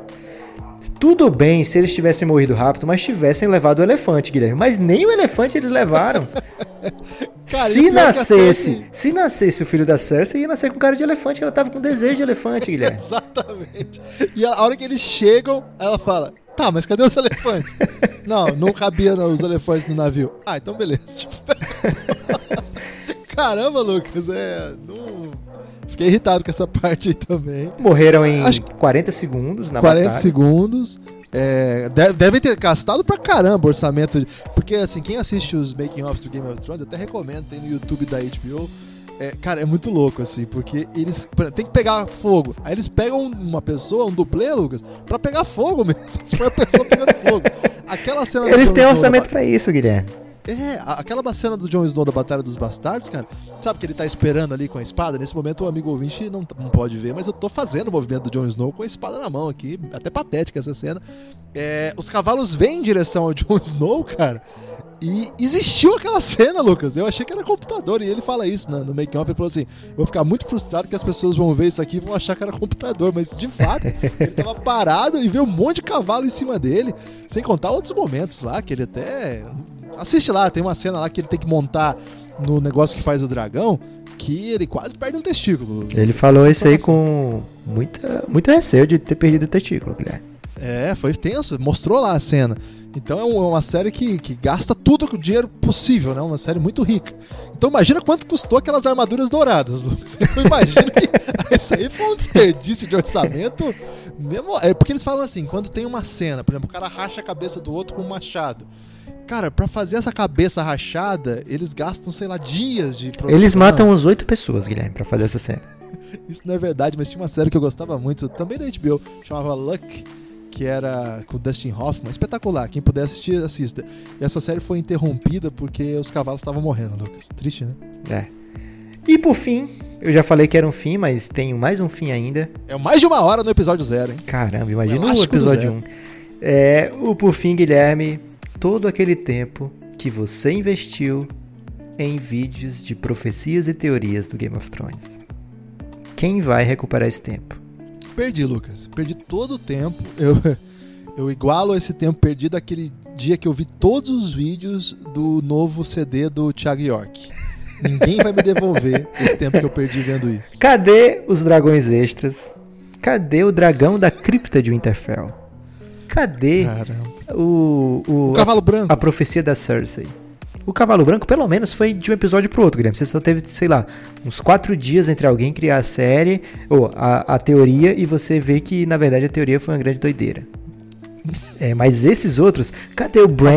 Tudo bem se eles tivessem morrido rápido, mas tivessem levado o elefante, Guilherme. Mas nem o elefante eles levaram. Cara, se nascesse, se nascesse o filho da Cersei, ia nascer com cara de elefante, que ela tava com desejo de elefante, Guilherme. Exatamente. E a hora que eles chegam, ela fala: Tá, mas cadê os elefantes? não, não cabia não, os elefantes no navio. Ah, então beleza. Tipo, Caramba, Lucas, é. Não... Fiquei irritado com essa parte aí também. Morreram em Acho- 40 segundos na 40 batalha. segundos. É, de- devem ter gastado pra caramba o orçamento. de- porque, assim, quem assiste os making of do Game of Thrones, até recomendo, tem no YouTube da HBO. É, cara, é muito louco, assim, porque eles tem que pegar fogo. Aí eles pegam uma pessoa, um dublê, Lucas, pra pegar fogo mesmo. Eles põem a pessoa pegando fogo. Aquela cena Eles têm orçamento pra isso, Guilherme. É, aquela cena do Jon Snow da Batalha dos Bastardos, cara. Sabe que ele tá esperando ali com a espada? Nesse momento o amigo ouvinte não, não pode ver, mas eu tô fazendo o movimento do Jon Snow com a espada na mão aqui. Até patética essa cena. É, os cavalos vêm em direção ao Jon Snow, cara. E existiu aquela cena, Lucas. Eu achei que era computador. E ele fala isso no, no make-off. Ele falou assim: Eu vou ficar muito frustrado que as pessoas vão ver isso aqui e vão achar que era computador. Mas de fato, ele tava parado e veio um monte de cavalo em cima dele. Sem contar outros momentos lá que ele até. Assiste lá, tem uma cena lá que ele tem que montar no negócio que faz o dragão. Que ele quase perde um testículo. Ele falou isso aí com muita, muito receio de ter perdido o testículo, Guilherme. É, foi tenso, mostrou lá a cena. Então é é uma série que, que gasta tudo o dinheiro possível, né? Uma série muito rica. Então imagina quanto custou aquelas armaduras douradas, Lucas. Eu imagino que isso aí foi um desperdício de orçamento. Mesmo, é porque eles falam assim, quando tem uma cena, por exemplo, o cara racha a cabeça do outro com um machado. Cara, pra fazer essa cabeça rachada, eles gastam, sei lá, dias de produção. Eles matam uns oito pessoas, Guilherme, pra fazer essa cena. Isso não é verdade, mas tinha uma série que eu gostava muito, também da HBO, chamava Luck, que era com o Dustin Hoffman, espetacular. Quem puder assistir, assista. E essa série foi interrompida porque os cavalos estavam morrendo, Lucas. Triste, né? É. E por fim, eu já falei que era um fim, mas tenho mais um fim ainda. É mais de uma hora no episódio zero, hein? Caramba, imagina o episódio zero. 1. É, o por fim, Guilherme, todo aquele tempo que você investiu em vídeos de profecias e teorias do Game of Thrones. Quem vai recuperar esse tempo? Perdi, Lucas. Perdi todo o tempo. Eu, eu igualo esse tempo perdido aquele dia que eu vi todos os vídeos do novo CD do Thiago York. Ninguém vai me devolver esse tempo que eu perdi vendo isso. Cadê os dragões extras? Cadê o dragão da cripta de Winterfell? Cadê o, o, O cavalo branco. a profecia da Cersei? O Cavalo Branco, pelo menos, foi de um episódio pro outro, Guilherme. Você só teve, sei lá, uns quatro dias entre alguém criar a série, ou a, a teoria, e você vê que, na verdade, a teoria foi uma grande doideira. É, mas esses outros, cadê o Bran?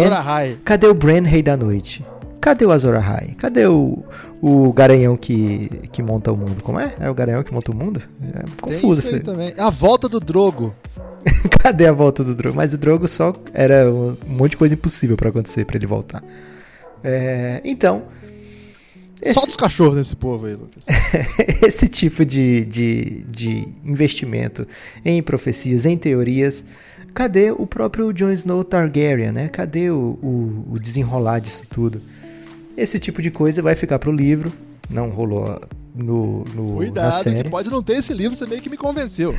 Cadê o Bran, Rei da Noite? Cadê o Azor Ahai? Cadê o, o garanhão que, que monta o mundo? Como é? É o garanhão que monta o mundo? É Tem confuso isso aí isso aí. também. A volta do Drogo. Cadê a volta do Drogo? Mas o Drogo só era um monte de coisa impossível pra acontecer pra ele voltar. É, então, esse, Solta os cachorros nesse povo aí, Lucas. esse tipo de, de, de investimento em profecias, em teorias, cadê o próprio Jon Snow Targaryen, né? Cadê o, o, o desenrolar disso tudo? Esse tipo de coisa vai ficar pro livro, não rolou no, no, na Cuidado, série. que pode não ter esse livro, você meio que me convenceu.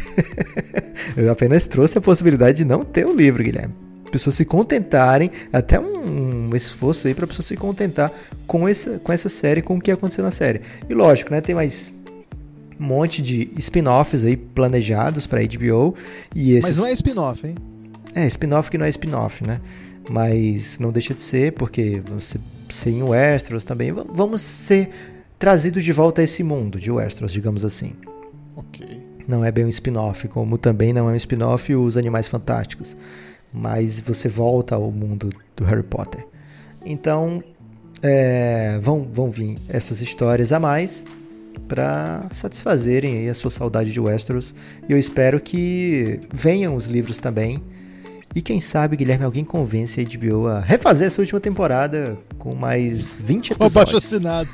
Eu apenas trouxe a possibilidade de não ter o livro, Guilherme. Pessoas se contentarem, até um, um esforço aí para pessoas se contentar com essa, com essa série, com o que aconteceu na série. E lógico, né? Tem mais um monte de spin-offs aí planejados para HBO e esses Mas não é spin-off, hein? é, spin-off que não é spin-off, né? Mas não deixa de ser, porque você ser em Westeros também. Vamos ser trazidos de volta a esse mundo de Westeros, digamos assim. Ok. Não é bem um spin-off, como também não é um spin-off os Animais Fantásticos. Mas você volta ao mundo do Harry Potter. Então, é, vão, vão vir essas histórias a mais para satisfazerem a sua saudade de Westeros. E eu espero que venham os livros também. E quem sabe, Guilherme, alguém convence a HBO a refazer essa última temporada com mais 20 Com abaixo episódios. assinado.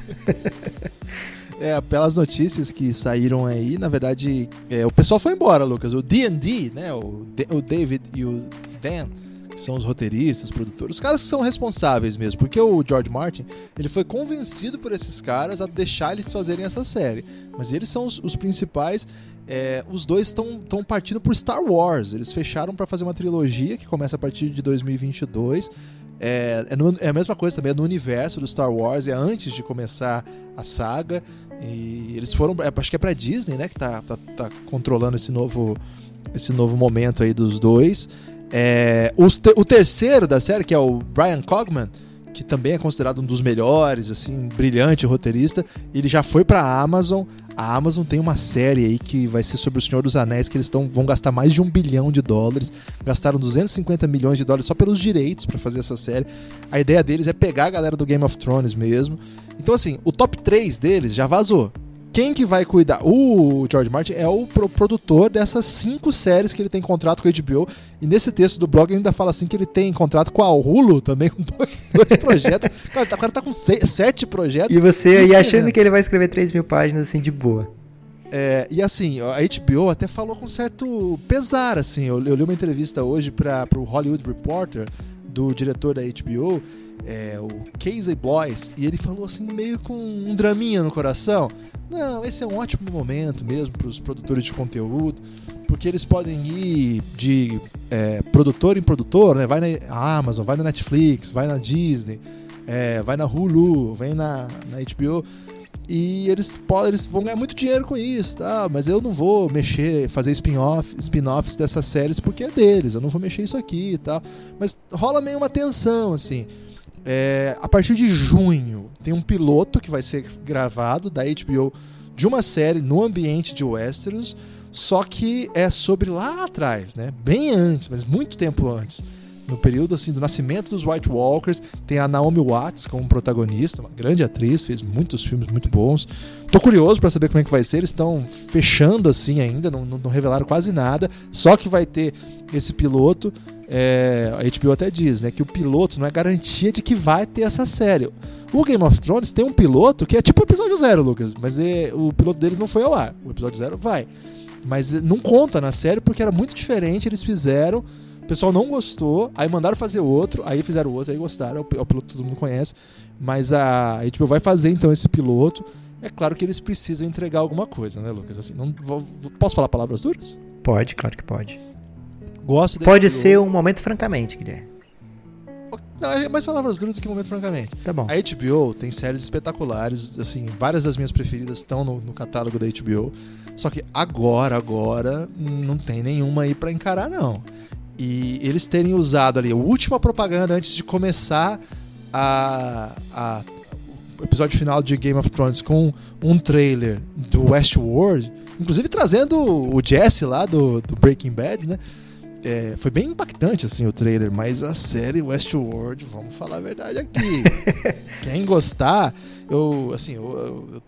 é, pelas notícias que saíram aí, na verdade, é, o pessoal foi embora, Lucas. O D&D, né, o, D- o David e o Dan, que são os roteiristas, produtores, os caras que são responsáveis mesmo, porque o George Martin, ele foi convencido por esses caras a deixar eles fazerem essa série. Mas eles são os, os principais. É, os dois estão partindo por Star Wars. Eles fecharam para fazer uma trilogia que começa a partir de 2022. É, é, no- é a mesma coisa também, é no universo do Star Wars, é antes de começar a saga. E eles foram, é, acho que é pra Disney, né, que tá, tá, tá controlando esse novo, esse novo momento aí dos dois. É, os te- o terceiro da série, que é o Brian Cogman, que também é considerado um dos melhores, assim, brilhante roteirista, ele já foi pra Amazon. A Amazon tem uma série aí que vai ser sobre o Senhor dos Anéis, que eles tão, vão gastar mais de um bilhão de dólares. Gastaram 250 milhões de dólares só pelos direitos pra fazer essa série. A ideia deles é pegar a galera do Game of Thrones mesmo. Então, assim, o top 3 deles já vazou. Quem que vai cuidar? O George Martin é o pro- produtor dessas cinco séries que ele tem contrato com a HBO. E nesse texto do blog ele ainda fala assim que ele tem contrato com a Hulu também, com dois, dois projetos. Cara, o cara tá com se- sete projetos. E você aí achando que ele vai escrever 3 mil páginas assim de boa. É, e assim, a HBO até falou com certo pesar, assim. Eu, eu li uma entrevista hoje para o Hollywood Reporter do diretor da HBO, é, o Casey Bloys, e ele falou assim, meio com um draminha no coração. Não, esse é um ótimo momento mesmo para os produtores de conteúdo, porque eles podem ir de é, produtor em produtor, né? Vai na Amazon, vai na Netflix, vai na Disney, é, vai na Hulu, vem na, na HBO e eles podem, eles vão ganhar muito dinheiro com isso, tá? Mas eu não vou mexer, fazer spin-off, spin-offs dessas séries porque é deles, eu não vou mexer isso aqui e tal. Mas rola meio uma tensão, assim. É, a partir de junho tem um piloto que vai ser gravado da HBO de uma série no ambiente de Westeros, só que é sobre lá atrás, né? Bem antes, mas muito tempo antes. No período assim do nascimento dos White Walkers, tem a Naomi Watts como protagonista, uma grande atriz, fez muitos filmes muito bons. Tô curioso para saber como é que vai ser. Eles estão fechando assim ainda, não, não, não revelaram quase nada. Só que vai ter esse piloto. É, a HBO até diz, né, que o piloto não é garantia de que vai ter essa série. O Game of Thrones tem um piloto que é tipo o episódio zero, Lucas, mas é, o piloto deles não foi ao ar. O episódio zero vai. Mas não conta na série porque era muito diferente, eles fizeram. O pessoal não gostou, aí mandaram fazer outro, aí fizeram outro, aí gostaram. É o, é piloto que todo mundo conhece. Mas a HBO vai fazer então esse piloto. É claro que eles precisam entregar alguma coisa, né, Lucas? Assim, não, vou- posso falar palavras duras? Pode, claro que pode. Gosto Pode ser um momento francamente, Guilherme. Não, é mais palavras duras do que momento, francamente. Tá bom. A HBO tem séries espetaculares, assim, várias das minhas preferidas estão no, no catálogo da HBO. Só que agora, agora, não tem nenhuma aí pra encarar, não. E eles terem usado ali a última propaganda antes de começar a, a- o episódio final de Game of Thrones com um trailer do Westworld, inclusive trazendo o Jesse lá do, do Breaking Bad, né? É, foi bem impactante assim o trailer, mas a série Westworld, vamos falar a verdade aqui. Quem gostar, eu assim, eu,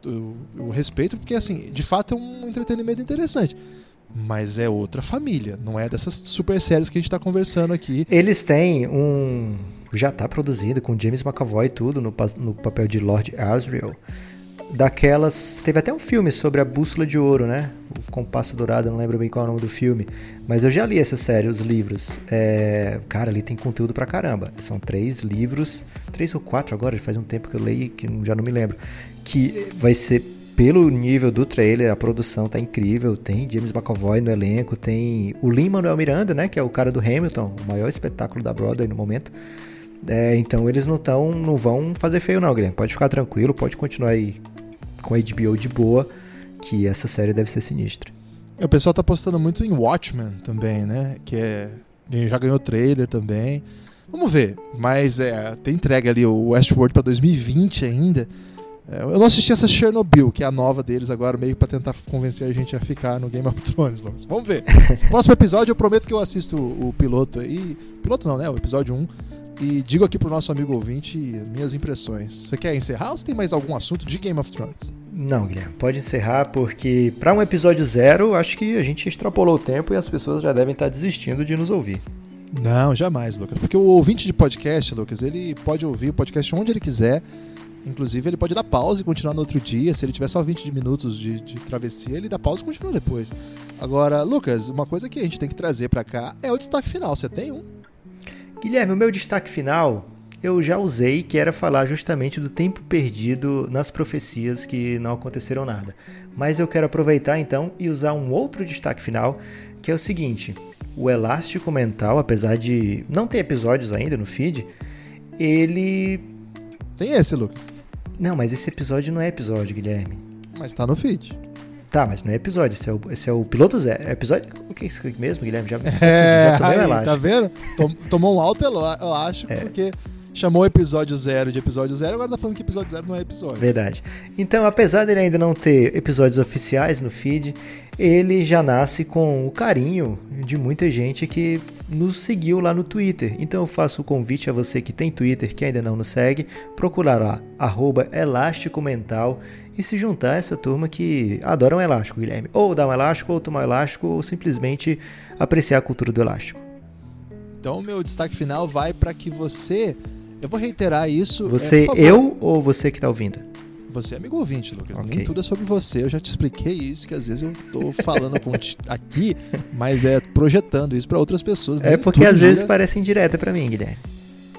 eu- eu- eu respeito porque assim, de fato é um entretenimento interessante. Mas é outra família, não é dessas super séries que a gente tá conversando aqui. Eles têm um. Já tá produzido com James McAvoy e tudo no, no papel de Lord Asriel. Daquelas. Teve até um filme sobre a bússola de ouro, né? O Compasso Dourado, não lembro bem qual é o nome do filme. Mas eu já li essa série, os livros. É, Cara, ali tem conteúdo pra caramba. São três livros. Três ou quatro agora, faz um tempo que eu leio que já não me lembro. Que vai ser pelo nível do trailer, a produção tá incrível. Tem James McAvoy no elenco, tem o Lin-Manuel Miranda, né, que é o cara do Hamilton, o maior espetáculo da Broadway no momento. É, então eles não tão, não vão fazer feio não, Guilherme. Pode ficar tranquilo, pode continuar aí com a HBO de boa, que essa série deve ser sinistra. O pessoal tá postando muito em Watchmen também, né? Que é. Já ganhou trailer também. Vamos ver. Mas é, tem entrega ali o Westworld pra 2020 ainda. É, eu não assisti essa Chernobyl, que é a nova deles agora, meio pra tentar convencer a gente a ficar no Game of Thrones. Lucas. Vamos ver. Próximo episódio eu prometo que eu assisto o, o piloto aí. Piloto não, né? O episódio 1. E digo aqui pro nosso amigo ouvinte minhas impressões. Você quer encerrar ou você tem mais algum assunto de Game of Thrones? Não, Guilherme, pode encerrar porque para um episódio zero, acho que a gente extrapolou o tempo e as pessoas já devem estar desistindo de nos ouvir. Não, jamais, Lucas. Porque o ouvinte de podcast, Lucas, ele pode ouvir o podcast onde ele quiser. Inclusive, ele pode dar pausa e continuar no outro dia. Se ele tiver só 20 minutos de, de travessia, ele dá pausa e continua depois. Agora, Lucas, uma coisa que a gente tem que trazer pra cá é o destaque final. Você tem um? Guilherme, o meu destaque final eu já usei, que era falar justamente do tempo perdido nas profecias que não aconteceram nada. Mas eu quero aproveitar então e usar um outro destaque final, que é o seguinte: o elástico mental, apesar de não ter episódios ainda no feed, ele. Tem esse, Lucas. Não, mas esse episódio não é episódio, Guilherme. Mas tá no feed. Tá, mas não é episódio, esse é o, esse é o piloto zero. É episódio? O que é isso mesmo, Guilherme? Já, É, já tomei aí, elástico. tá vendo? Tom- Tomou um alto elástico É. porque chamou episódio zero de episódio zero, agora tá falando que episódio zero não é episódio. Verdade. Então, apesar dele ainda não ter episódios oficiais no feed, ele já nasce com o carinho de muita gente que nos seguiu lá no Twitter. Então eu faço o convite a você que tem Twitter, que ainda não nos segue, procurar lá, arroba Elástico Mental e se juntar a essa turma que adora um elástico, Guilherme. Ou dar um elástico, ou tomar um elástico, ou simplesmente apreciar a cultura do elástico. Então o meu destaque final vai para que você. Eu vou reiterar isso. Você, é, eu ou você que está ouvindo? Você é amigo ouvinte, Lucas. Ok. Nem tudo é sobre você. Eu já te expliquei isso, que às vezes eu tô falando aqui, mas é projetando isso para outras pessoas. É Nem porque tudo às vezes gira- parece indireta pra mim, Guilherme.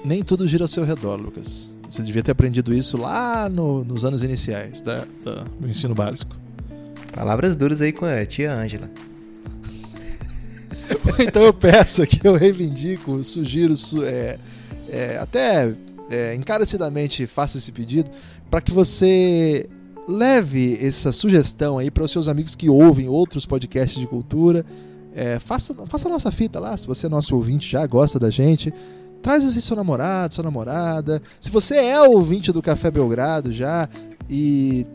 nem tudo gira ao seu redor, Lucas. Você devia ter aprendido isso lá no- nos anos iniciais da- da- do ensino básico. Palavras duras aí com a tia Ângela. então eu peço aqui, eu reivindico, sugiro, su- é, é, até é, encarecidamente faça esse pedido para que você leve essa sugestão aí para os seus amigos que ouvem outros podcasts de cultura. É, faça, faça a nossa fita lá, se você é nosso ouvinte já gosta da gente. Traz aí seu namorado, sua namorada. Se você é ouvinte do Café Belgrado já e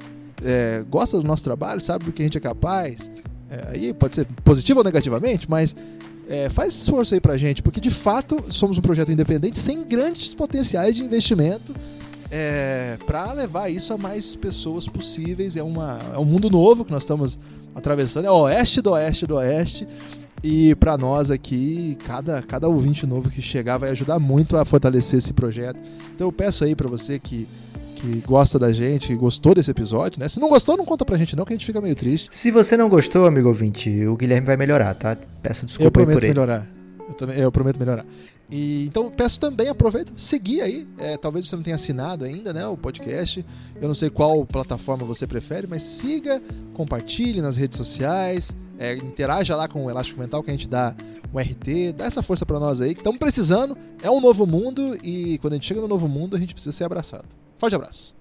é, gosta do nosso trabalho, sabe do que a gente é capaz, é, aí pode ser positivo ou negativamente, mas é, faz esforço aí pra gente, porque de fato somos um projeto independente sem grandes potenciais de investimento é, para levar isso a mais pessoas possíveis. É, uma, é um mundo novo que nós estamos atravessando, é oeste do oeste do oeste. E para nós aqui, cada, cada ouvinte novo que chegar vai ajudar muito a fortalecer esse projeto. Então eu peço aí para você que, que gosta da gente, que gostou desse episódio, né? Se não gostou, não conta pra gente não, que a gente fica meio triste. Se você não gostou, amigo ouvinte, o Guilherme vai melhorar, tá? Peço eu desculpa aí prometo por ele. melhorar. Eu, também, eu prometo melhorar. E, então peço também, aproveita, seguir aí. É, talvez você não tenha assinado ainda, né? O podcast. Eu não sei qual plataforma você prefere, mas siga, compartilhe nas redes sociais, é, interaja lá com o Elástico Mental que a gente dá um RT, dá essa força pra nós aí, que estamos precisando. É um novo mundo e quando a gente chega no novo mundo, a gente precisa ser abraçado. Forte abraço.